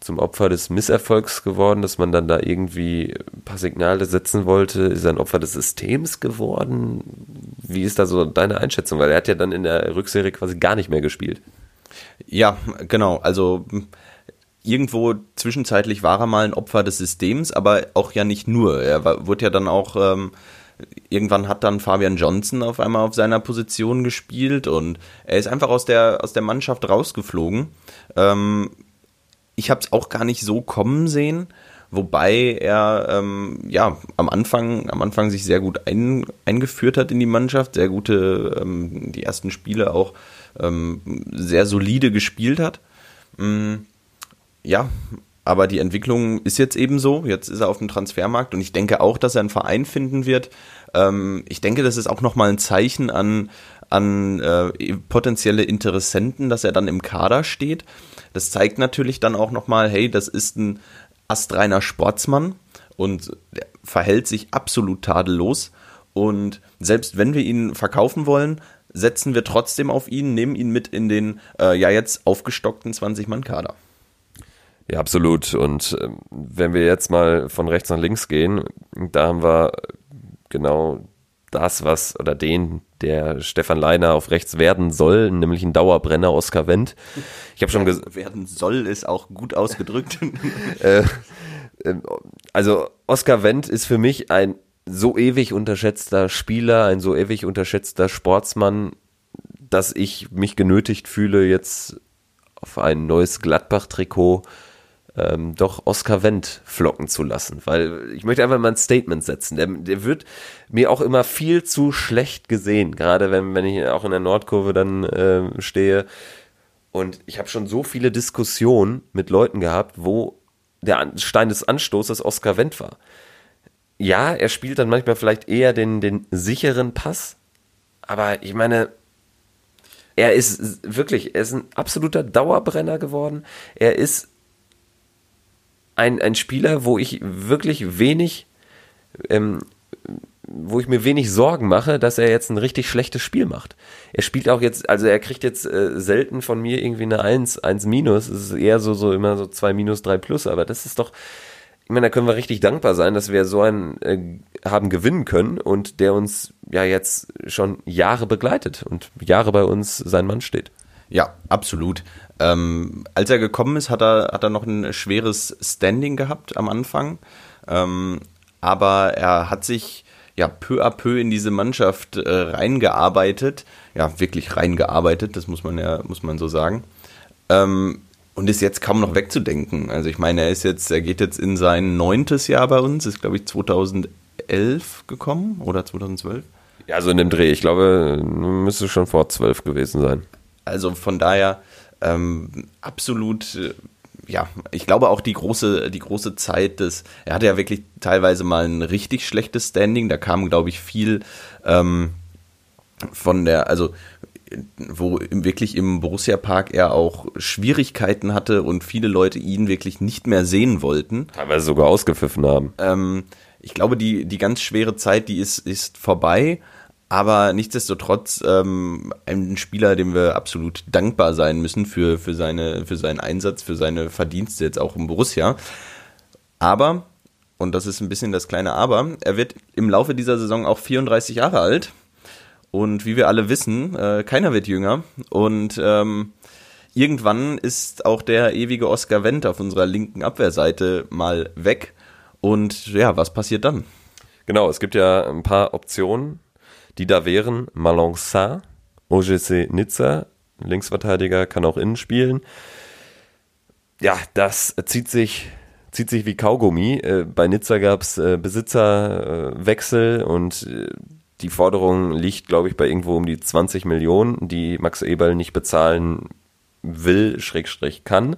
zum Opfer des Misserfolgs geworden, dass man dann da irgendwie ein paar Signale setzen wollte? Ist er ein Opfer des Systems geworden? Wie ist da so deine Einschätzung? Weil er hat ja dann in der Rückserie quasi gar nicht mehr gespielt. Ja, genau. Also irgendwo zwischenzeitlich war er mal ein Opfer des Systems, aber auch ja nicht nur. Er war, wurde ja dann auch ähm, irgendwann hat dann Fabian Johnson auf einmal auf seiner Position gespielt und er ist einfach aus der aus der Mannschaft rausgeflogen. Ähm, ich habe es auch gar nicht so kommen sehen, wobei er ähm, ja am Anfang am Anfang sich sehr gut ein, eingeführt hat in die Mannschaft, sehr gute ähm, die ersten Spiele auch ähm, sehr solide gespielt hat. Mm, ja, aber die Entwicklung ist jetzt eben so. Jetzt ist er auf dem Transfermarkt und ich denke auch, dass er einen Verein finden wird. Ähm, ich denke, das ist auch nochmal ein Zeichen an, an äh, potenzielle Interessenten, dass er dann im Kader steht. Das zeigt natürlich dann auch nochmal, hey, das ist ein astreiner Sportsmann und der verhält sich absolut tadellos. Und selbst wenn wir ihn verkaufen wollen, setzen wir trotzdem auf ihn, nehmen ihn mit in den äh, ja jetzt aufgestockten 20-Mann-Kader. Ja, absolut. Und äh, wenn wir jetzt mal von rechts nach links gehen, da haben wir genau das, was oder den, der Stefan Leiner auf rechts werden soll, nämlich ein Dauerbrenner Oskar Wendt. Ich habe schon gesagt, werden soll ist auch gut ausgedrückt. äh, ähm, also Oskar Wendt ist für mich ein so ewig unterschätzter Spieler, ein so ewig unterschätzter Sportsmann, dass ich mich genötigt fühle, jetzt auf ein neues Gladbach-Trikot ähm, doch Oscar Wendt flocken zu lassen. Weil ich möchte einfach mal ein Statement setzen. Der, der wird mir auch immer viel zu schlecht gesehen, gerade wenn, wenn ich auch in der Nordkurve dann äh, stehe. Und ich habe schon so viele Diskussionen mit Leuten gehabt, wo der Stein des Anstoßes Oscar Wendt war. Ja, er spielt dann manchmal vielleicht eher den, den sicheren Pass, aber ich meine, er ist wirklich, er ist ein absoluter Dauerbrenner geworden. Er ist ein, ein Spieler, wo ich wirklich wenig, ähm, wo ich mir wenig Sorgen mache, dass er jetzt ein richtig schlechtes Spiel macht. Er spielt auch jetzt, also er kriegt jetzt äh, selten von mir irgendwie eine 1, 1 minus. Es ist eher so, so immer so 2 minus, 3 plus, aber das ist doch, ich meine, da können wir richtig dankbar sein, dass wir so einen äh, haben gewinnen können und der uns ja jetzt schon Jahre begleitet und Jahre bei uns sein Mann steht. Ja, absolut. Ähm, als er gekommen ist, hat er, hat er noch ein schweres Standing gehabt am Anfang. Ähm, aber er hat sich ja peu à peu in diese Mannschaft äh, reingearbeitet. Ja, wirklich reingearbeitet, das muss man ja, muss man so sagen. Ähm, und ist jetzt kaum noch wegzudenken. Also ich meine, er ist jetzt, er geht jetzt in sein neuntes Jahr bei uns, ist glaube ich 2011 gekommen oder 2012. Ja, so in dem Dreh. Ich glaube, müsste schon vor zwölf gewesen sein. Also von daher ähm, absolut, äh, ja, ich glaube auch die große, die große Zeit des, er hatte ja wirklich teilweise mal ein richtig schlechtes Standing, da kam, glaube ich, viel ähm, von der, also wo wirklich im Borussia Park er auch Schwierigkeiten hatte und viele Leute ihn wirklich nicht mehr sehen wollten. Teilweise sogar ausgepfiffen haben. Ähm, ich glaube, die, die ganz schwere Zeit, die ist, ist vorbei. Aber nichtsdestotrotz ähm, ein Spieler, dem wir absolut dankbar sein müssen für, für, seine, für seinen Einsatz, für seine Verdienste jetzt auch im Borussia. Aber, und das ist ein bisschen das kleine Aber, er wird im Laufe dieser Saison auch 34 Jahre alt. Und wie wir alle wissen, äh, keiner wird jünger. Und ähm, irgendwann ist auch der ewige Oscar Wendt auf unserer linken Abwehrseite mal weg. Und ja, was passiert dann? Genau, es gibt ja ein paar Optionen, die da wären. Malançon, OGC Nizza, Linksverteidiger, kann auch innen spielen. Ja, das zieht sich zieht sich wie Kaugummi. Äh, bei Nizza gab es äh, Besitzerwechsel und äh, die Forderung liegt, glaube ich, bei irgendwo um die 20 Millionen, die Max Eberl nicht bezahlen will, Schrägstrich kann.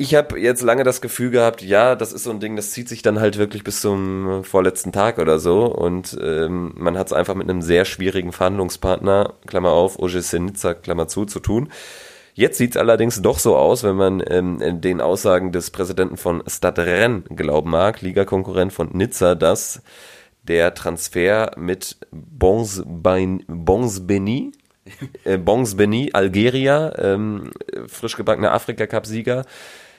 Ich habe jetzt lange das Gefühl gehabt, ja, das ist so ein Ding, das zieht sich dann halt wirklich bis zum vorletzten Tag oder so. Und ähm, man hat es einfach mit einem sehr schwierigen Verhandlungspartner, Klammer auf, Nizza, Klammer zu, zu tun. Jetzt sieht es allerdings doch so aus, wenn man ähm, den Aussagen des Präsidenten von Stade Rennes glauben mag, Ligakonkurrent von Nizza, dass der Transfer mit Bons, Bons Beni, äh, Bons Beni, Algeria, ähm, frisch gebackener Afrika-Cup-Sieger,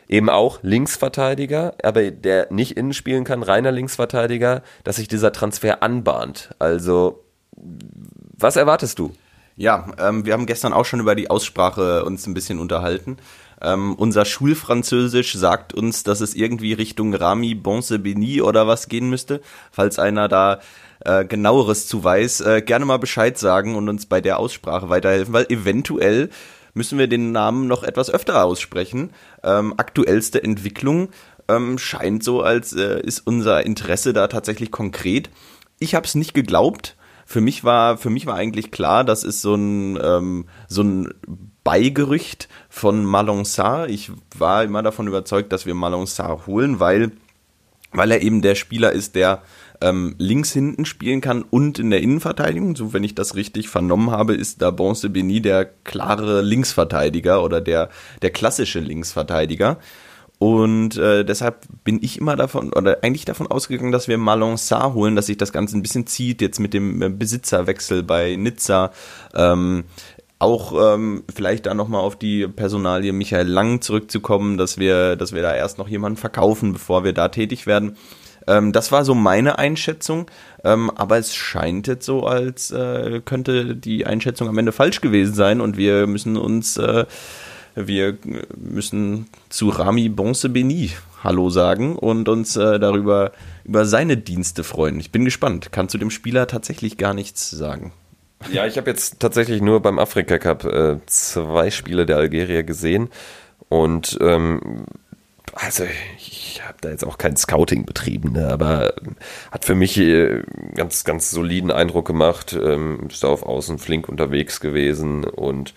eben auch Linksverteidiger, aber der nicht innen spielen kann, reiner Linksverteidiger, dass sich dieser Transfer anbahnt. Also, was erwartest du? Ja, ähm, wir haben gestern auch schon über die Aussprache uns ein bisschen unterhalten. Ähm, unser Schulfranzösisch sagt uns, dass es irgendwie Richtung Rami Bonsebeni oder was gehen müsste. Falls einer da äh, genaueres zu weiß, äh, gerne mal Bescheid sagen und uns bei der Aussprache weiterhelfen, weil eventuell müssen wir den Namen noch etwas öfter aussprechen. Ähm, aktuellste Entwicklung ähm, scheint so, als äh, ist unser Interesse da tatsächlich konkret. Ich habe es nicht geglaubt. Für mich war für mich war eigentlich klar, das ist so ein ähm, so ein Beigerücht von Malonsar. Ich war immer davon überzeugt, dass wir Malonsar holen, weil, weil er eben der Spieler ist, der ähm, links hinten spielen kann und in der Innenverteidigung. So, wenn ich das richtig vernommen habe, ist da Bonce Beni der klare Linksverteidiger oder der, der klassische Linksverteidiger. Und äh, deshalb bin ich immer davon, oder eigentlich davon ausgegangen, dass wir Malon Sarr holen, dass sich das Ganze ein bisschen zieht, jetzt mit dem äh, Besitzerwechsel bei Nizza. Ähm, auch ähm, vielleicht da nochmal auf die Personalie Michael Lang zurückzukommen, dass wir, dass wir da erst noch jemanden verkaufen, bevor wir da tätig werden. Ähm, das war so meine Einschätzung, ähm, aber es scheint jetzt so, als äh, könnte die Einschätzung am Ende falsch gewesen sein und wir müssen uns, äh, wir müssen zu Rami Beni Hallo sagen und uns äh, darüber über seine Dienste freuen. Ich bin gespannt. Kann zu dem Spieler tatsächlich gar nichts sagen. Ja, ich habe jetzt tatsächlich nur beim Afrika Cup äh, zwei Spiele der Algerier gesehen und ähm, also ich habe da jetzt auch kein Scouting betrieben, ne, aber hat für mich äh, ganz ganz soliden Eindruck gemacht. Ähm, ist da auf Außen flink unterwegs gewesen und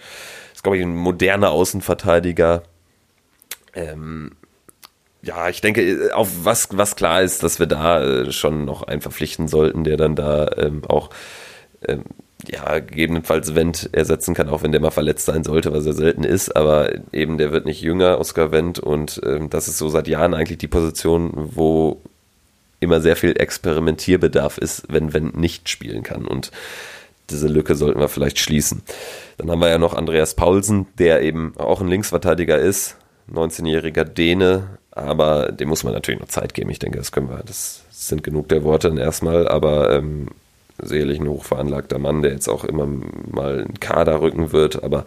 ist glaube ich ein moderner Außenverteidiger. Ähm, ja, ich denke, äh, auf was was klar ist, dass wir da äh, schon noch einen verpflichten sollten, der dann da ähm, auch ähm, ja, gegebenenfalls Wendt ersetzen kann, auch wenn der mal verletzt sein sollte, was er selten ist, aber eben der wird nicht jünger, Oscar Wendt, und ähm, das ist so seit Jahren eigentlich die Position, wo immer sehr viel Experimentierbedarf ist, wenn Wendt nicht spielen kann. Und diese Lücke sollten wir vielleicht schließen. Dann haben wir ja noch Andreas Paulsen, der eben auch ein Linksverteidiger ist, 19-jähriger Däne, aber dem muss man natürlich noch Zeit geben. Ich denke, das können wir, das sind genug der Worte erstmal, aber ähm, sicherlich ein hochveranlagter Mann, der jetzt auch immer mal einen Kader rücken wird, aber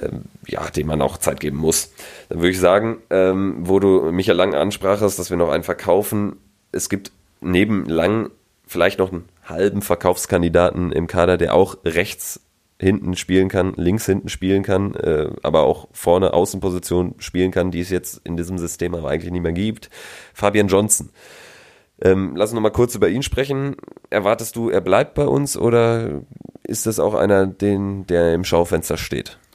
ähm, ja, dem man auch Zeit geben muss. Dann würde ich sagen, ähm, wo du mich ja lange ansprachst, dass wir noch einen verkaufen, es gibt neben Lang vielleicht noch einen halben Verkaufskandidaten im Kader, der auch rechts hinten spielen kann, links hinten spielen kann, äh, aber auch vorne Außenposition spielen kann, die es jetzt in diesem System aber eigentlich nicht mehr gibt. Fabian Johnson Ähm, lass uns noch mal kurz über ihn sprechen. Erwartest du, er bleibt bei uns oder ist das auch einer, den, der im Schaufenster steht?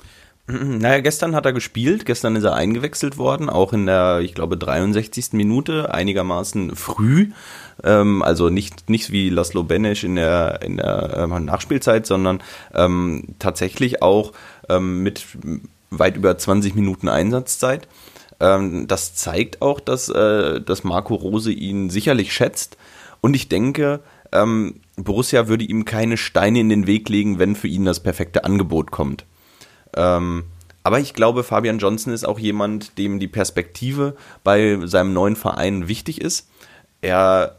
Naja, gestern hat er gespielt, gestern ist er eingewechselt worden, auch in der, ich glaube, 63. Minute, einigermaßen früh. Ähm, also nicht, nicht wie Laszlo Benesch in der, in der ähm, Nachspielzeit, sondern ähm, tatsächlich auch ähm, mit weit über 20 Minuten Einsatzzeit. Ähm, das zeigt auch, dass, äh, dass Marco Rose ihn sicherlich schätzt. Und ich denke, ähm, Borussia würde ihm keine Steine in den Weg legen, wenn für ihn das perfekte Angebot kommt. Ähm, aber ich glaube, Fabian Johnson ist auch jemand, dem die Perspektive bei seinem neuen Verein wichtig ist. Er,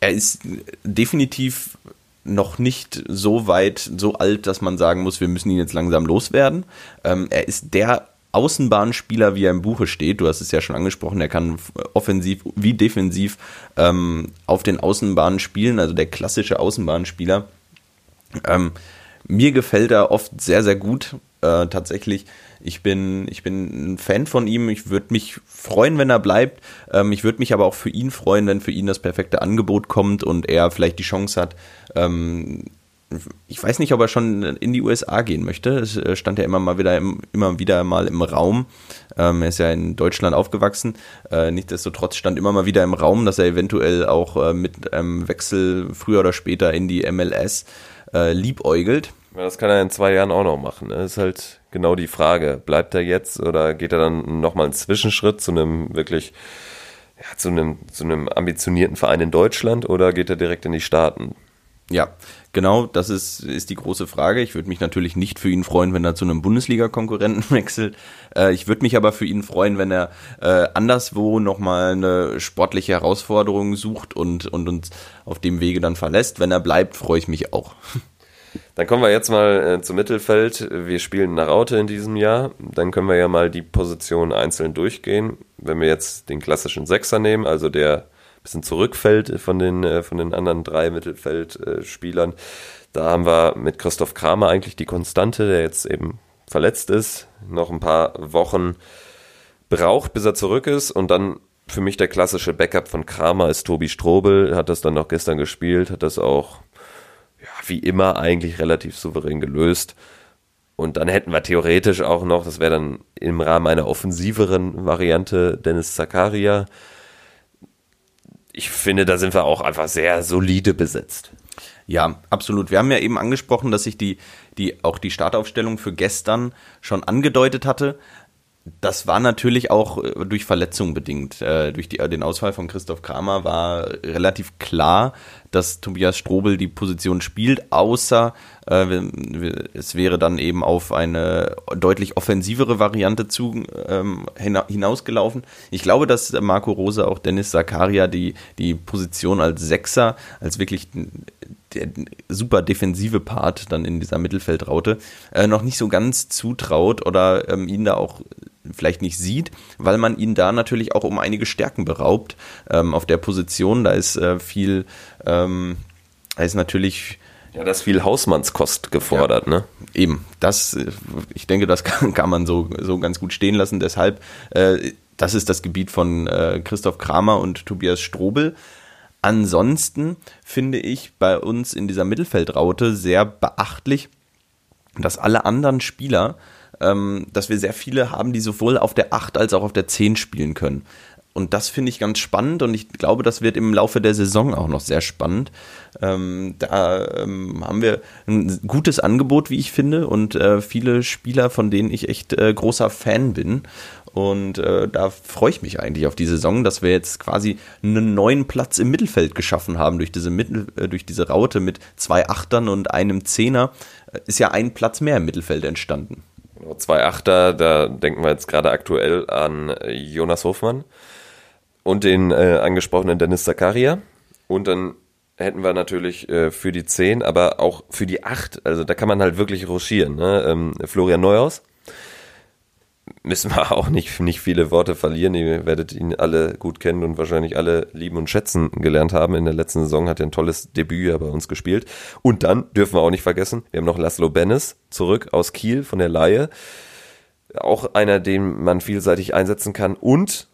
er ist definitiv noch nicht so weit, so alt, dass man sagen muss, wir müssen ihn jetzt langsam loswerden. Ähm, er ist der Außenbahnspieler, wie er im Buche steht. Du hast es ja schon angesprochen, er kann offensiv wie defensiv ähm, auf den Außenbahnen spielen, also der klassische Außenbahnspieler. Ähm, mir gefällt er oft sehr, sehr gut. Äh, tatsächlich, ich bin, ich bin ein Fan von ihm. Ich würde mich freuen, wenn er bleibt. Ähm, ich würde mich aber auch für ihn freuen, wenn für ihn das perfekte Angebot kommt und er vielleicht die Chance hat, ähm, ich weiß nicht, ob er schon in die USA gehen möchte. Es äh, stand ja immer mal wieder, im, immer wieder mal im Raum. Ähm, er ist ja in Deutschland aufgewachsen. Äh, nichtsdestotrotz stand immer mal wieder im Raum, dass er eventuell auch äh, mit einem Wechsel früher oder später in die MLS äh, liebäugelt. Das kann er in zwei Jahren auch noch machen. Das ne? ist halt genau die Frage. Bleibt er jetzt oder geht er dann nochmal einen Zwischenschritt zu einem wirklich, ja, zu einem, zu einem ambitionierten Verein in Deutschland oder geht er direkt in die Staaten? Ja, genau, das ist, ist die große Frage. Ich würde mich natürlich nicht für ihn freuen, wenn er zu einem Bundesliga-Konkurrenten wechselt. Äh, ich würde mich aber für ihn freuen, wenn er äh, anderswo nochmal eine sportliche Herausforderung sucht und, und uns auf dem Wege dann verlässt. Wenn er bleibt, freue ich mich auch. Dann kommen wir jetzt mal äh, zum Mittelfeld. Wir spielen nach Raute in diesem Jahr. Dann können wir ja mal die Positionen einzeln durchgehen. Wenn wir jetzt den klassischen Sechser nehmen, also der bisschen zurückfällt von den, äh, von den anderen drei Mittelfeldspielern. Da haben wir mit Christoph Kramer eigentlich die Konstante, der jetzt eben verletzt ist, noch ein paar Wochen braucht, bis er zurück ist und dann für mich der klassische Backup von Kramer ist Tobi Strobel, hat das dann noch gestern gespielt, hat das auch ja, wie immer eigentlich relativ souverän gelöst. Und dann hätten wir theoretisch auch noch, das wäre dann im Rahmen einer offensiveren Variante Dennis Zakaria, ich finde, da sind wir auch einfach sehr solide besetzt. Ja, absolut. Wir haben ja eben angesprochen, dass sich die, die, auch die Startaufstellung für gestern schon angedeutet hatte. Das war natürlich auch äh, durch Verletzungen bedingt. Äh, durch die, den Ausfall von Christoph Kramer war relativ klar, dass Tobias Strobel die Position spielt, außer äh, es wäre dann eben auf eine deutlich offensivere Variante zu, ähm, hinausgelaufen. Ich glaube, dass Marco Rose auch Dennis Zakaria die, die Position als Sechser, als wirklich der super defensive Part dann in dieser Mittelfeldraute äh, noch nicht so ganz zutraut oder ähm, ihn da auch vielleicht nicht sieht, weil man ihn da natürlich auch um einige Stärken beraubt ähm, auf der Position. Da ist äh, viel, ähm, da ist natürlich ja, das ist viel Hausmannskost gefordert, ja, ne? Eben, das, ich denke, das kann, kann man so, so ganz gut stehen lassen. Deshalb, äh, das ist das Gebiet von äh, Christoph Kramer und Tobias Strobel. Ansonsten finde ich bei uns in dieser Mittelfeldraute sehr beachtlich, dass alle anderen Spieler, ähm, dass wir sehr viele haben, die sowohl auf der 8 als auch auf der 10 spielen können. Und das finde ich ganz spannend und ich glaube, das wird im Laufe der Saison auch noch sehr spannend. Ähm, da ähm, haben wir ein gutes Angebot, wie ich finde, und äh, viele Spieler, von denen ich echt äh, großer Fan bin. Und äh, da freue ich mich eigentlich auf die Saison, dass wir jetzt quasi einen neuen Platz im Mittelfeld geschaffen haben durch diese, Mittel, äh, durch diese Raute mit zwei Achtern und einem Zehner. Äh, ist ja ein Platz mehr im Mittelfeld entstanden. Genau, zwei Achter, da denken wir jetzt gerade aktuell an Jonas Hofmann und den äh, angesprochenen Dennis Zakaria. Und dann hätten wir natürlich äh, für die 10, aber auch für die 8, also da kann man halt wirklich ruschieren. Ne? Ähm, Florian Neuhaus, müssen wir auch nicht, nicht viele Worte verlieren. Ihr werdet ihn alle gut kennen und wahrscheinlich alle lieben und schätzen gelernt haben. In der letzten Saison hat er ein tolles Debüt ja bei uns gespielt. Und dann dürfen wir auch nicht vergessen, wir haben noch Laszlo Bennis zurück aus Kiel von der Laie. Auch einer, den man vielseitig einsetzen kann. Und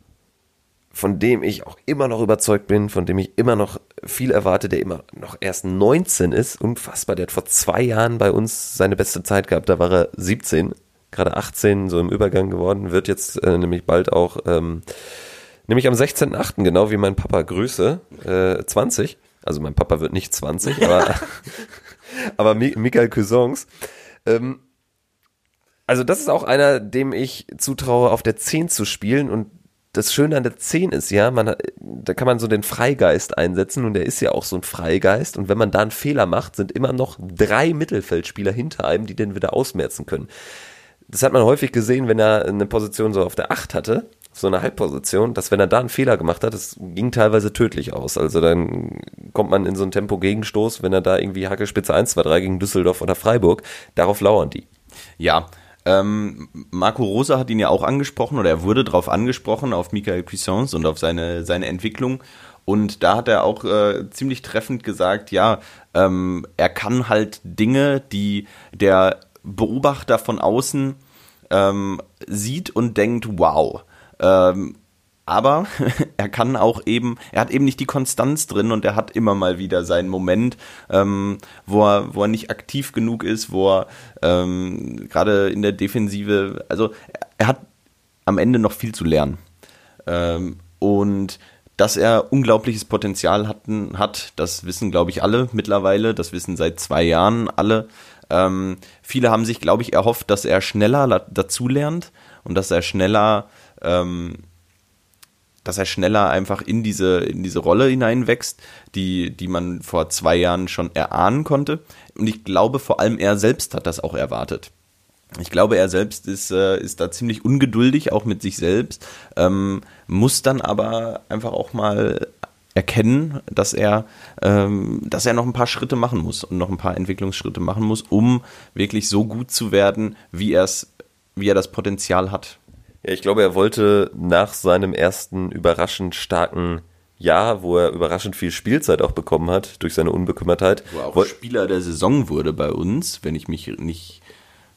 von dem ich auch immer noch überzeugt bin, von dem ich immer noch viel erwarte, der immer noch erst 19 ist. Unfassbar, der hat vor zwei Jahren bei uns seine beste Zeit gehabt. Da war er 17, gerade 18, so im Übergang geworden, wird jetzt äh, nämlich bald auch, ähm, nämlich am 16.8., genau wie mein Papa, Grüße, äh, 20. Also mein Papa wird nicht 20, aber, aber Michael Cousins. Ähm, also das ist auch einer, dem ich zutraue, auf der 10 zu spielen und das Schöne an der 10 ist ja, man, da kann man so den Freigeist einsetzen und der ist ja auch so ein Freigeist und wenn man da einen Fehler macht, sind immer noch drei Mittelfeldspieler hinter einem, die den wieder ausmerzen können. Das hat man häufig gesehen, wenn er eine Position so auf der 8 hatte, so eine Halbposition, dass wenn er da einen Fehler gemacht hat, das ging teilweise tödlich aus. Also dann kommt man in so ein Tempo-Gegenstoß, wenn er da irgendwie Hackelspitze 1, 2, 3 gegen Düsseldorf oder Freiburg, darauf lauern die. Ja, ähm, Marco Rosa hat ihn ja auch angesprochen oder er wurde darauf angesprochen, auf Michael Cuisance und auf seine, seine Entwicklung. Und da hat er auch äh, ziemlich treffend gesagt, ja, ähm, er kann halt Dinge, die der Beobachter von außen ähm, sieht und denkt, wow. Ähm, aber er kann auch eben, er hat eben nicht die Konstanz drin und er hat immer mal wieder seinen Moment, ähm, wo, er, wo er nicht aktiv genug ist, wo er ähm, gerade in der Defensive, also er hat am Ende noch viel zu lernen. Ähm, und dass er unglaubliches Potenzial hatten, hat, das wissen, glaube ich, alle mittlerweile, das wissen seit zwei Jahren alle. Ähm, viele haben sich, glaube ich, erhofft, dass er schneller dazulernt und dass er schneller ähm, dass er schneller einfach in diese, in diese Rolle hineinwächst, die, die man vor zwei Jahren schon erahnen konnte. Und ich glaube, vor allem er selbst hat das auch erwartet. Ich glaube, er selbst ist, äh, ist da ziemlich ungeduldig, auch mit sich selbst, ähm, muss dann aber einfach auch mal erkennen, dass er, ähm, dass er noch ein paar Schritte machen muss und noch ein paar Entwicklungsschritte machen muss, um wirklich so gut zu werden, wie er es, wie er das Potenzial hat. Ja, ich glaube, er wollte nach seinem ersten überraschend starken Jahr, wo er überraschend viel Spielzeit auch bekommen hat durch seine Unbekümmertheit. Wo er auch Spieler der Saison wurde bei uns, wenn ich mich nicht.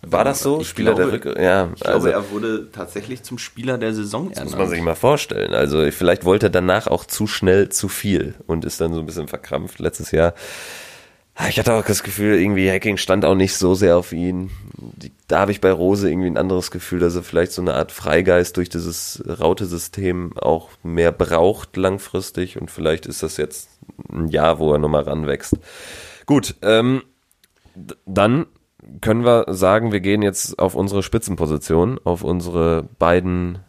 War das so? Ich Spieler glaube, der Rück Ja, ich also, glaube, er wurde tatsächlich zum Spieler der Saison ernannt. muss man sich mal vorstellen. Also vielleicht wollte er danach auch zu schnell zu viel und ist dann so ein bisschen verkrampft letztes Jahr. Ah, ich hatte auch das Gefühl, irgendwie Hacking stand auch nicht so sehr auf ihn. Da habe ich bei Rose irgendwie ein anderes Gefühl, dass er vielleicht so eine Art Freigeist durch dieses Raute-System auch mehr braucht langfristig und vielleicht ist das jetzt ein Jahr, wo er nochmal ranwächst. Gut, ähm, dann können wir sagen, wir gehen jetzt auf unsere Spitzenposition, auf unsere beiden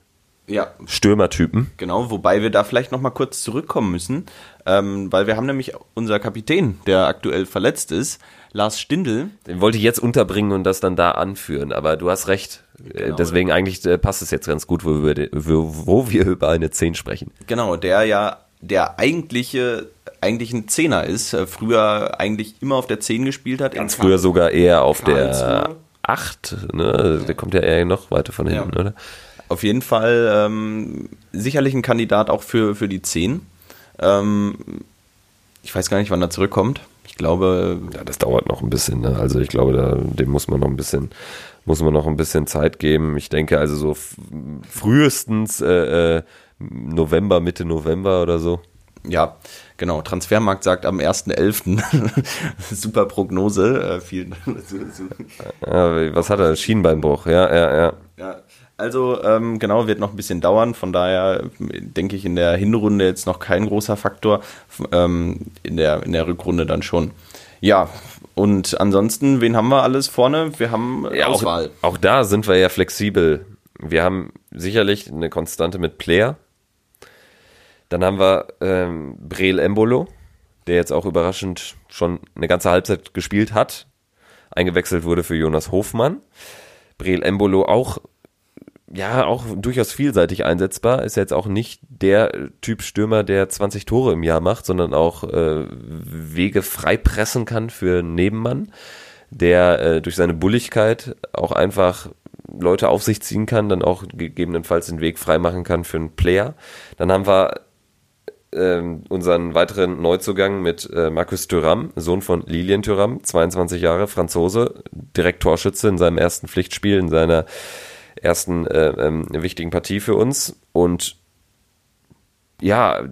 ja. Stürmertypen. Genau, wobei wir da vielleicht nochmal kurz zurückkommen müssen, ähm, weil wir haben nämlich unser Kapitän, der aktuell verletzt ist, Lars Stindl. Den wollte ich jetzt unterbringen und das dann da anführen, aber du hast recht. Äh, genau. Deswegen eigentlich äh, passt es jetzt ganz gut, wo wir, wo wir über eine 10 sprechen. Genau, der ja der eigentliche eigentlich ein Zehner ist, äh, früher eigentlich immer auf der 10 gespielt hat. Ganz früher sogar eher auf der 8, ne? Der kommt ja eher noch weiter von hinten, ja. oder? Auf jeden Fall ähm, sicherlich ein Kandidat auch für, für die 10. Ähm, ich weiß gar nicht, wann er zurückkommt. Ich glaube. Ja, das dauert noch ein bisschen. Ne? Also ich glaube, da, dem muss man noch ein bisschen, muss man noch ein bisschen Zeit geben. Ich denke also so frühestens äh, äh, November, Mitte November oder so. Ja, genau. Transfermarkt sagt am 1.11. Super Prognose. Äh, vielen ja, Was hat er? Schienbeinbruch, ja, ja, ja. Ja, also ähm, genau, wird noch ein bisschen dauern. Von daher denke ich in der Hinrunde jetzt noch kein großer Faktor. Ähm, in, der, in der Rückrunde dann schon. Ja, und ansonsten, wen haben wir alles vorne? Wir haben ja, Auswahl. Auch, auch da sind wir ja flexibel. Wir haben sicherlich eine Konstante mit Player. Dann haben wir ähm, Breel Embolo, der jetzt auch überraschend schon eine ganze Halbzeit gespielt hat. Eingewechselt wurde für Jonas Hofmann. Breel Embolo auch ja, auch durchaus vielseitig einsetzbar. Ist jetzt auch nicht der Typ Stürmer, der 20 Tore im Jahr macht, sondern auch äh, Wege frei pressen kann für einen Nebenmann, der äh, durch seine Bulligkeit auch einfach Leute auf sich ziehen kann, dann auch gegebenenfalls den Weg frei machen kann für einen Player. Dann haben wir ähm, unseren weiteren Neuzugang mit äh, Markus Thuram, Sohn von Lilian Thuram, 22 Jahre, Franzose, direkt Torschütze in seinem ersten Pflichtspiel, in seiner ersten äh, ähm, wichtigen Partie für uns. Und ja,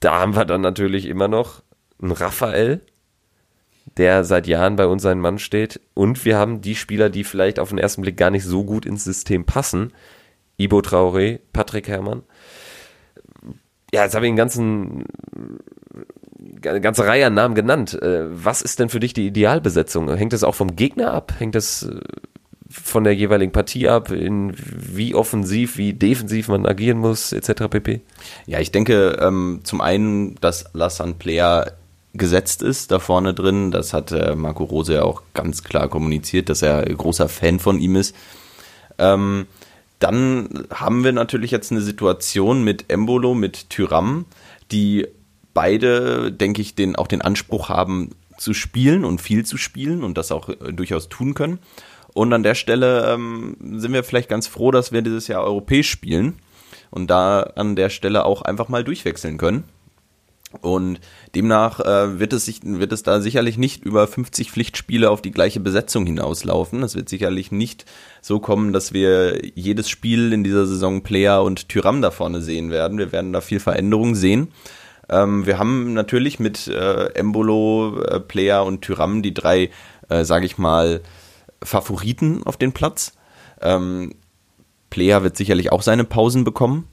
da haben wir dann natürlich immer noch einen Raphael, der seit Jahren bei uns ein Mann steht. Und wir haben die Spieler, die vielleicht auf den ersten Blick gar nicht so gut ins System passen. Ibo Traoré, Patrick Herrmann. Ja, jetzt habe ich einen ganzen, eine ganze Reihe an Namen genannt. Äh, was ist denn für dich die Idealbesetzung? Hängt das auch vom Gegner ab? Hängt das äh, von der jeweiligen Partie ab, in wie offensiv, wie defensiv man agieren muss, etc. pp? Ja, ich denke ähm, zum einen, dass Lassan Player gesetzt ist da vorne drin. Das hat äh, Marco Rose ja auch ganz klar kommuniziert, dass er großer Fan von ihm ist. Ähm, dann haben wir natürlich jetzt eine Situation mit Embolo, mit Tyram, die beide, denke ich, den, auch den Anspruch haben zu spielen und viel zu spielen und das auch äh, durchaus tun können. Und an der Stelle ähm, sind wir vielleicht ganz froh, dass wir dieses Jahr europäisch spielen und da an der Stelle auch einfach mal durchwechseln können. Und demnach äh, wird, es sich, wird es da sicherlich nicht über 50 Pflichtspiele auf die gleiche Besetzung hinauslaufen. Es wird sicherlich nicht so kommen, dass wir jedes Spiel in dieser Saison Player und Tyram da vorne sehen werden. Wir werden da viel Veränderung sehen. Ähm, wir haben natürlich mit äh, Embolo, äh, Player und Tyram die drei, äh, sage ich mal, Favoriten auf den Platz. Ähm, Player wird sicherlich auch seine Pausen bekommen.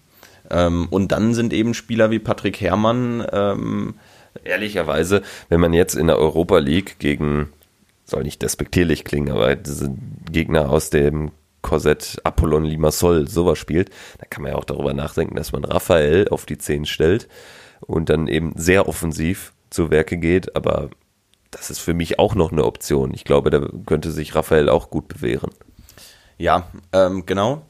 Ähm, und dann sind eben Spieler wie Patrick Herrmann. Ähm, Ehrlicherweise, wenn man jetzt in der Europa League gegen, soll nicht despektierlich klingen, aber diese Gegner aus dem Korsett Apollon Limassol sowas spielt, dann kann man ja auch darüber nachdenken, dass man Raphael auf die 10 stellt und dann eben sehr offensiv zu Werke geht, aber das ist für mich auch noch eine Option. Ich glaube, da könnte sich Raphael auch gut bewähren. Ja, ähm, genau.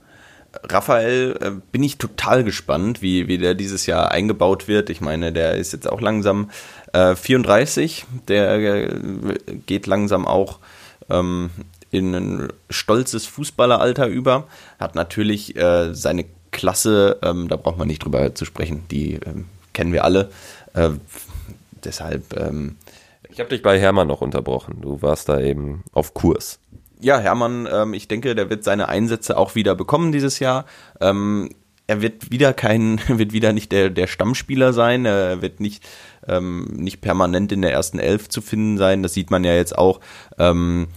Raphael äh, bin ich total gespannt, wie, wie der dieses Jahr eingebaut wird. Ich meine, der ist jetzt auch langsam äh, 34, der äh, geht langsam auch ähm, in ein stolzes Fußballeralter über, hat natürlich äh, seine Klasse, ähm, da braucht man nicht drüber zu sprechen, die ähm, kennen wir alle. Äh, deshalb. Ähm, ich habe dich bei Hermann noch unterbrochen. Du warst da eben auf Kurs ja, Hermann, ähm, ich denke, der wird seine Einsätze auch wieder bekommen dieses Jahr. Ähm, er wird wieder kein, wird wieder nicht der, der Stammspieler sein. Er wird nicht, ähm, nicht permanent in der ersten Elf zu finden sein. Das sieht man ja jetzt auch, ähm,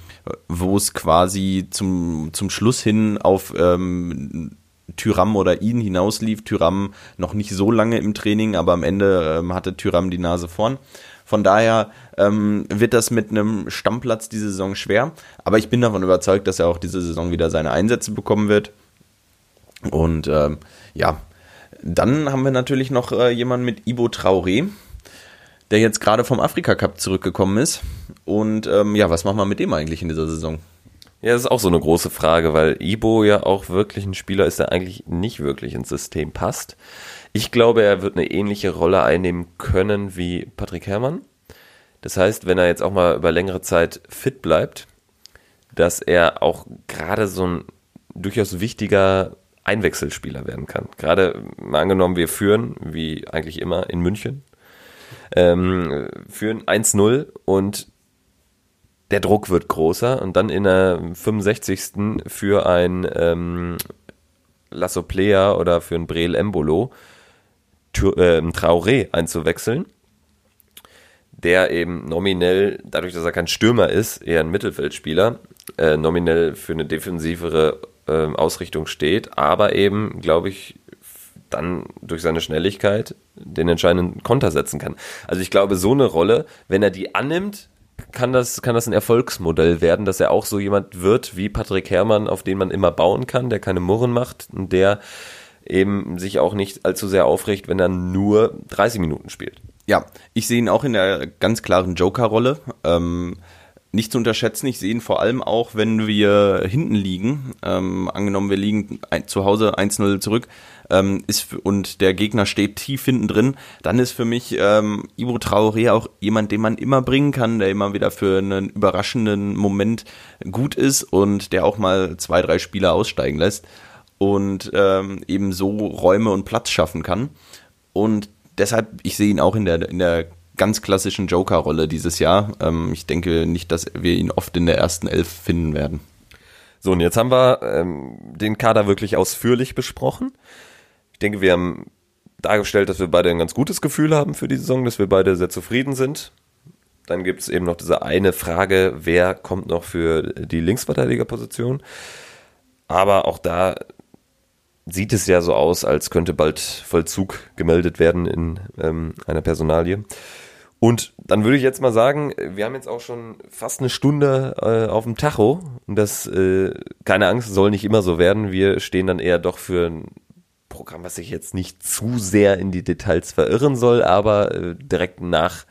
wo es quasi zum, zum Schluss hin auf ähm, Tyram oder ihn hinauslief. Tyram noch nicht so lange im Training, aber am Ende ähm, hatte Tyram die Nase vorn. Von daher ähm, wird das mit einem Stammplatz diese Saison schwer. Aber ich bin davon überzeugt, dass er auch diese Saison wieder seine Einsätze bekommen wird. Und ähm, ja, dann haben wir natürlich noch äh, jemanden mit Ibo Traoré, der jetzt gerade vom Afrika Cup zurückgekommen ist. Und ähm, ja, was machen wir mit dem eigentlich in dieser Saison? Ja, das ist auch so eine große Frage, weil Ibo ja auch wirklich ein Spieler ist, der eigentlich nicht wirklich ins System passt. Ich glaube, er wird eine ähnliche Rolle einnehmen können wie Patrick Herrmann. Das heißt, wenn er jetzt auch mal über längere Zeit fit bleibt, dass er auch gerade so ein durchaus wichtiger Einwechselspieler werden kann. Gerade mal angenommen, wir führen, wie eigentlich immer, in München, ähm, führen 1-0 und der Druck wird größer und dann in der 65. für ein ähm, Lasso Plea oder für ein Breel Embolo äh, Traoré einzuwechseln, der eben nominell, dadurch, dass er kein Stürmer ist, eher ein Mittelfeldspieler, äh, nominell für eine defensivere äh, Ausrichtung steht, aber eben, glaube ich, dann durch seine Schnelligkeit den entscheidenden Konter setzen kann. Also ich glaube, so eine Rolle, wenn er die annimmt, kann das, kann das ein Erfolgsmodell werden, dass er auch so jemand wird wie Patrick Herrmann, auf den man immer bauen kann, der keine Murren macht und der eben sich auch nicht allzu sehr aufregt, wenn er nur 30 Minuten spielt. Ja, ich sehe ihn auch in der ganz klaren Joker-Rolle. Ähm, nicht zu unterschätzen, ich sehe ihn vor allem auch, wenn wir hinten liegen. Ähm, angenommen, wir liegen zu Hause 1-0 zurück ähm, ist und der Gegner steht tief hinten drin, dann ist für mich ähm, Ivo Traoré auch jemand, den man immer bringen kann, der immer wieder für einen überraschenden Moment gut ist und der auch mal zwei, drei Spieler aussteigen lässt und ähm, eben so Räume und Platz schaffen kann. Und deshalb, ich sehe ihn auch in der, in der ganz klassischen Joker-Rolle dieses Jahr. Ähm, ich denke nicht, dass wir ihn oft in der ersten Elf finden werden. So, und jetzt haben wir ähm, den Kader wirklich ausführlich besprochen. Ich denke, wir haben dargestellt, dass wir beide ein ganz gutes Gefühl haben für die Saison, dass wir beide sehr zufrieden sind. Dann gibt es eben noch diese eine Frage, wer kommt noch für die Linksverteidigerposition? Aber auch da sieht es ja so aus, als könnte bald Vollzug gemeldet werden in ähm, einer Personalie. Und dann würde ich jetzt mal sagen, wir haben jetzt auch schon fast eine Stunde äh, auf dem Tacho. Und das, äh, keine Angst, soll nicht immer so werden. Wir stehen dann eher doch für Programm, was sich jetzt nicht zu sehr in die Details verirren soll, aber äh, direkt nach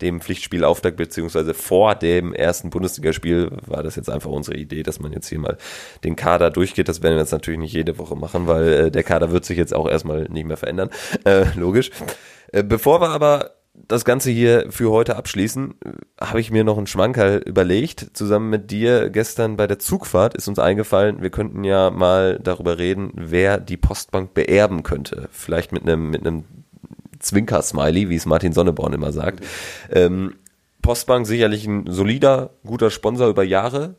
dem Pflichtspielauftakt beziehungsweise vor dem ersten Bundesligaspiel war das jetzt einfach unsere Idee, dass man jetzt hier mal den Kader durchgeht. Das werden wir jetzt natürlich nicht jede Woche machen, weil äh, der Kader wird sich jetzt auch erstmal nicht mehr verändern. Äh, logisch. Äh, bevor wir aber das Ganze hier für heute abschließen, habe ich mir noch einen Schmankerl überlegt. Zusammen mit dir gestern bei der Zugfahrt ist uns eingefallen, wir könnten ja mal darüber reden, wer die Postbank beerben könnte. Vielleicht mit einem, mit einem Zwinker-Smiley, wie es Martin Sonneborn immer sagt. Ähm, Postbank sicherlich ein solider, guter Sponsor über Jahre.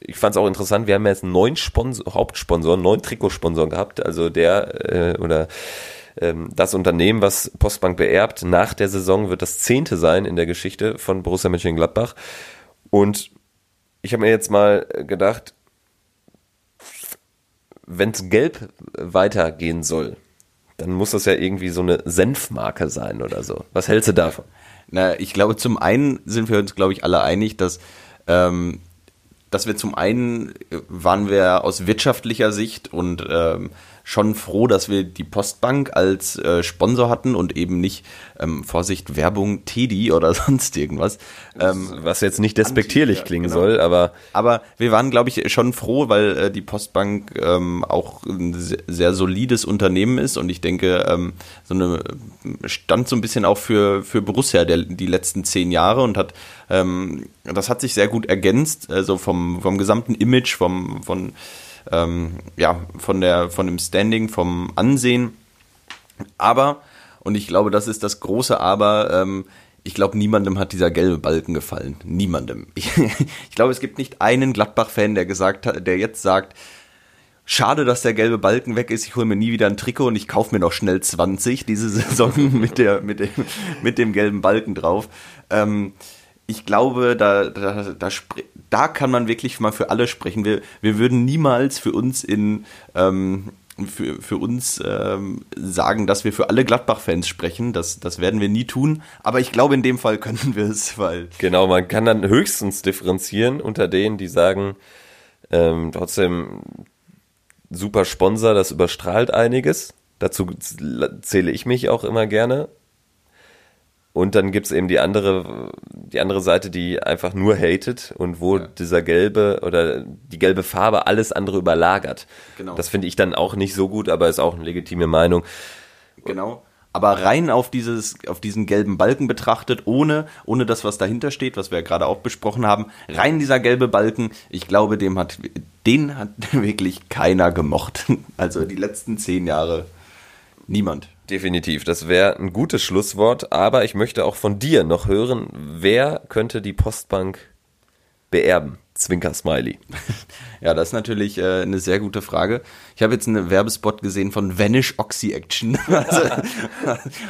Ich fand es auch interessant, wir haben jetzt neuen Sponsor, Hauptsponsor, einen neuen Trikotsponsor gehabt. Also der äh, oder das Unternehmen, was Postbank beerbt, nach der Saison wird das zehnte sein in der Geschichte von Borussia Mönchengladbach. Und ich habe mir jetzt mal gedacht, wenn es gelb weitergehen soll, dann muss das ja irgendwie so eine Senfmarke sein oder so. Was hältst du davon? Na, ich glaube, zum einen sind wir uns, glaube ich, alle einig, dass, ähm, dass wir zum einen waren wir aus wirtschaftlicher Sicht und ähm, schon froh, dass wir die Postbank als äh, Sponsor hatten und eben nicht, ähm, Vorsicht, Werbung Teddy oder sonst irgendwas. Ähm, Was jetzt nicht despektierlich Anti, klingen genau. soll, aber. Aber wir waren, glaube ich, schon froh, weil äh, die Postbank ähm, auch ein sehr, sehr, solides Unternehmen ist und ich denke, ähm, so eine stand so ein bisschen auch für, für Borussia der, die letzten zehn Jahre und hat ähm, das hat sich sehr gut ergänzt, also vom, vom gesamten Image, vom, von ähm, ja, von, der, von dem Standing, vom Ansehen. Aber, und ich glaube, das ist das große Aber, ähm, ich glaube, niemandem hat dieser gelbe Balken gefallen. Niemandem. Ich, ich glaube, es gibt nicht einen Gladbach-Fan, der gesagt hat, der jetzt sagt, Schade, dass der gelbe Balken weg ist. Ich hole mir nie wieder ein Trikot und ich kaufe mir noch schnell 20 diese Saison mit, der, mit, dem, mit dem gelben Balken drauf. Ähm, ich glaube, da, da, da, da kann man wirklich mal für alle sprechen. Wir, wir würden niemals für uns in ähm, für, für uns ähm, sagen, dass wir für alle Gladbach-Fans sprechen. Das, das werden wir nie tun. Aber ich glaube, in dem Fall können wir es, weil. Genau, man kann dann höchstens differenzieren unter denen, die sagen, ähm, trotzdem super Sponsor, das überstrahlt einiges. Dazu zähle ich mich auch immer gerne. Und dann gibt's eben die andere, die andere Seite, die einfach nur hatet und wo ja. dieser gelbe oder die gelbe Farbe alles andere überlagert. Genau. Das finde ich dann auch nicht so gut, aber ist auch eine legitime Meinung. Genau. Aber rein auf dieses, auf diesen gelben Balken betrachtet, ohne, ohne das, was dahinter steht, was wir ja gerade auch besprochen haben, rein dieser gelbe Balken, ich glaube, dem hat, den hat wirklich keiner gemocht. Also die letzten zehn Jahre niemand. Definitiv, das wäre ein gutes Schlusswort, aber ich möchte auch von dir noch hören, wer könnte die Postbank beerben? Zwinker Smiley. Ja, das ist natürlich äh, eine sehr gute Frage. Ich habe jetzt einen Werbespot gesehen von Vanish Oxy Action. Also,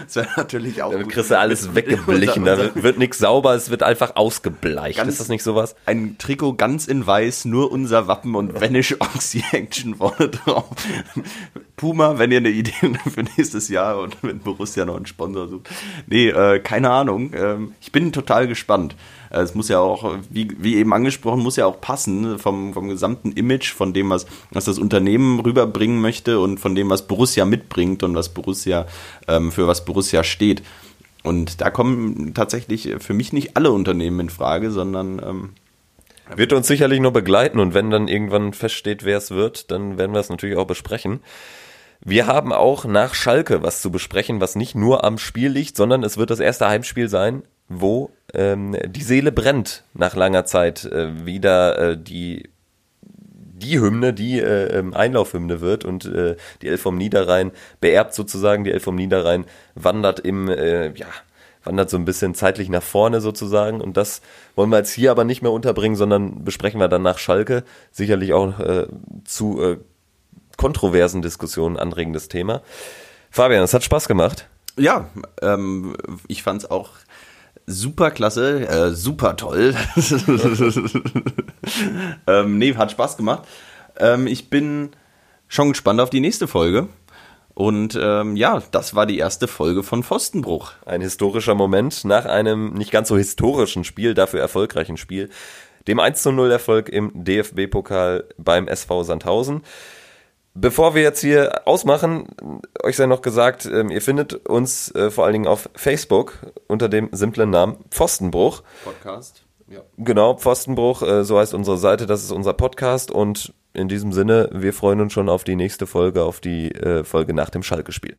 das wäre natürlich auch. Da kriegst du alles weggeblichen. Da wird, nichts sauber, es wird einfach ausgebleicht. Ganz, ist das nicht sowas? Ein Trikot ganz in weiß, nur unser Wappen und Vanish Oxy Action vorne drauf. Puma, wenn ihr eine Idee für nächstes Jahr und wenn Borussia noch einen Sponsor sucht. Nee, äh, keine Ahnung. Ähm, ich bin total gespannt. Äh, es muss ja auch, wie, wie eben angesprochen, muss ja auch passen vom, vom gesamten Image, von dem, was, was das Unternehmen rüberbringen möchte und von dem, was Borussia mitbringt und was Borussia, ähm, für was Borussia steht. Und da kommen tatsächlich für mich nicht alle Unternehmen in Frage, sondern ähm, wird uns sicherlich noch begleiten und wenn dann irgendwann feststeht, wer es wird, dann werden wir es natürlich auch besprechen. Wir haben auch nach Schalke was zu besprechen, was nicht nur am Spiel liegt, sondern es wird das erste Heimspiel sein wo ähm, die Seele brennt nach langer Zeit äh, wieder äh, die die Hymne, die äh, ähm, Einlaufhymne wird und äh, die Elf vom Niederrhein beerbt sozusagen, die Elf vom Niederrhein wandert im, äh, ja, wandert so ein bisschen zeitlich nach vorne sozusagen und das wollen wir jetzt hier aber nicht mehr unterbringen, sondern besprechen wir dann nach Schalke, sicherlich auch äh, zu äh, kontroversen Diskussionen anregendes Thema. Fabian, es hat Spaß gemacht. Ja, ähm, ich fand's auch super klasse, äh, super toll. ähm, nee, hat Spaß gemacht. Ähm, ich bin schon gespannt auf die nächste Folge. Und ähm, ja, das war die erste Folge von Pfostenbruch. Ein historischer Moment nach einem nicht ganz so historischen Spiel, dafür erfolgreichen Spiel, dem 1 zu 0 Erfolg im DFB-Pokal beim SV Sandhausen. Bevor wir jetzt hier ausmachen, euch sei noch gesagt, ähm, ihr findet uns äh, vor allen Dingen auf Facebook unter dem simplen Namen Pfostenbruch. Podcast. Ja. Genau, Pfostenbruch, äh, so heißt unsere Seite, das ist unser Podcast und in diesem Sinne, wir freuen uns schon auf die nächste Folge, auf die äh, Folge nach dem Schalke-Spiel.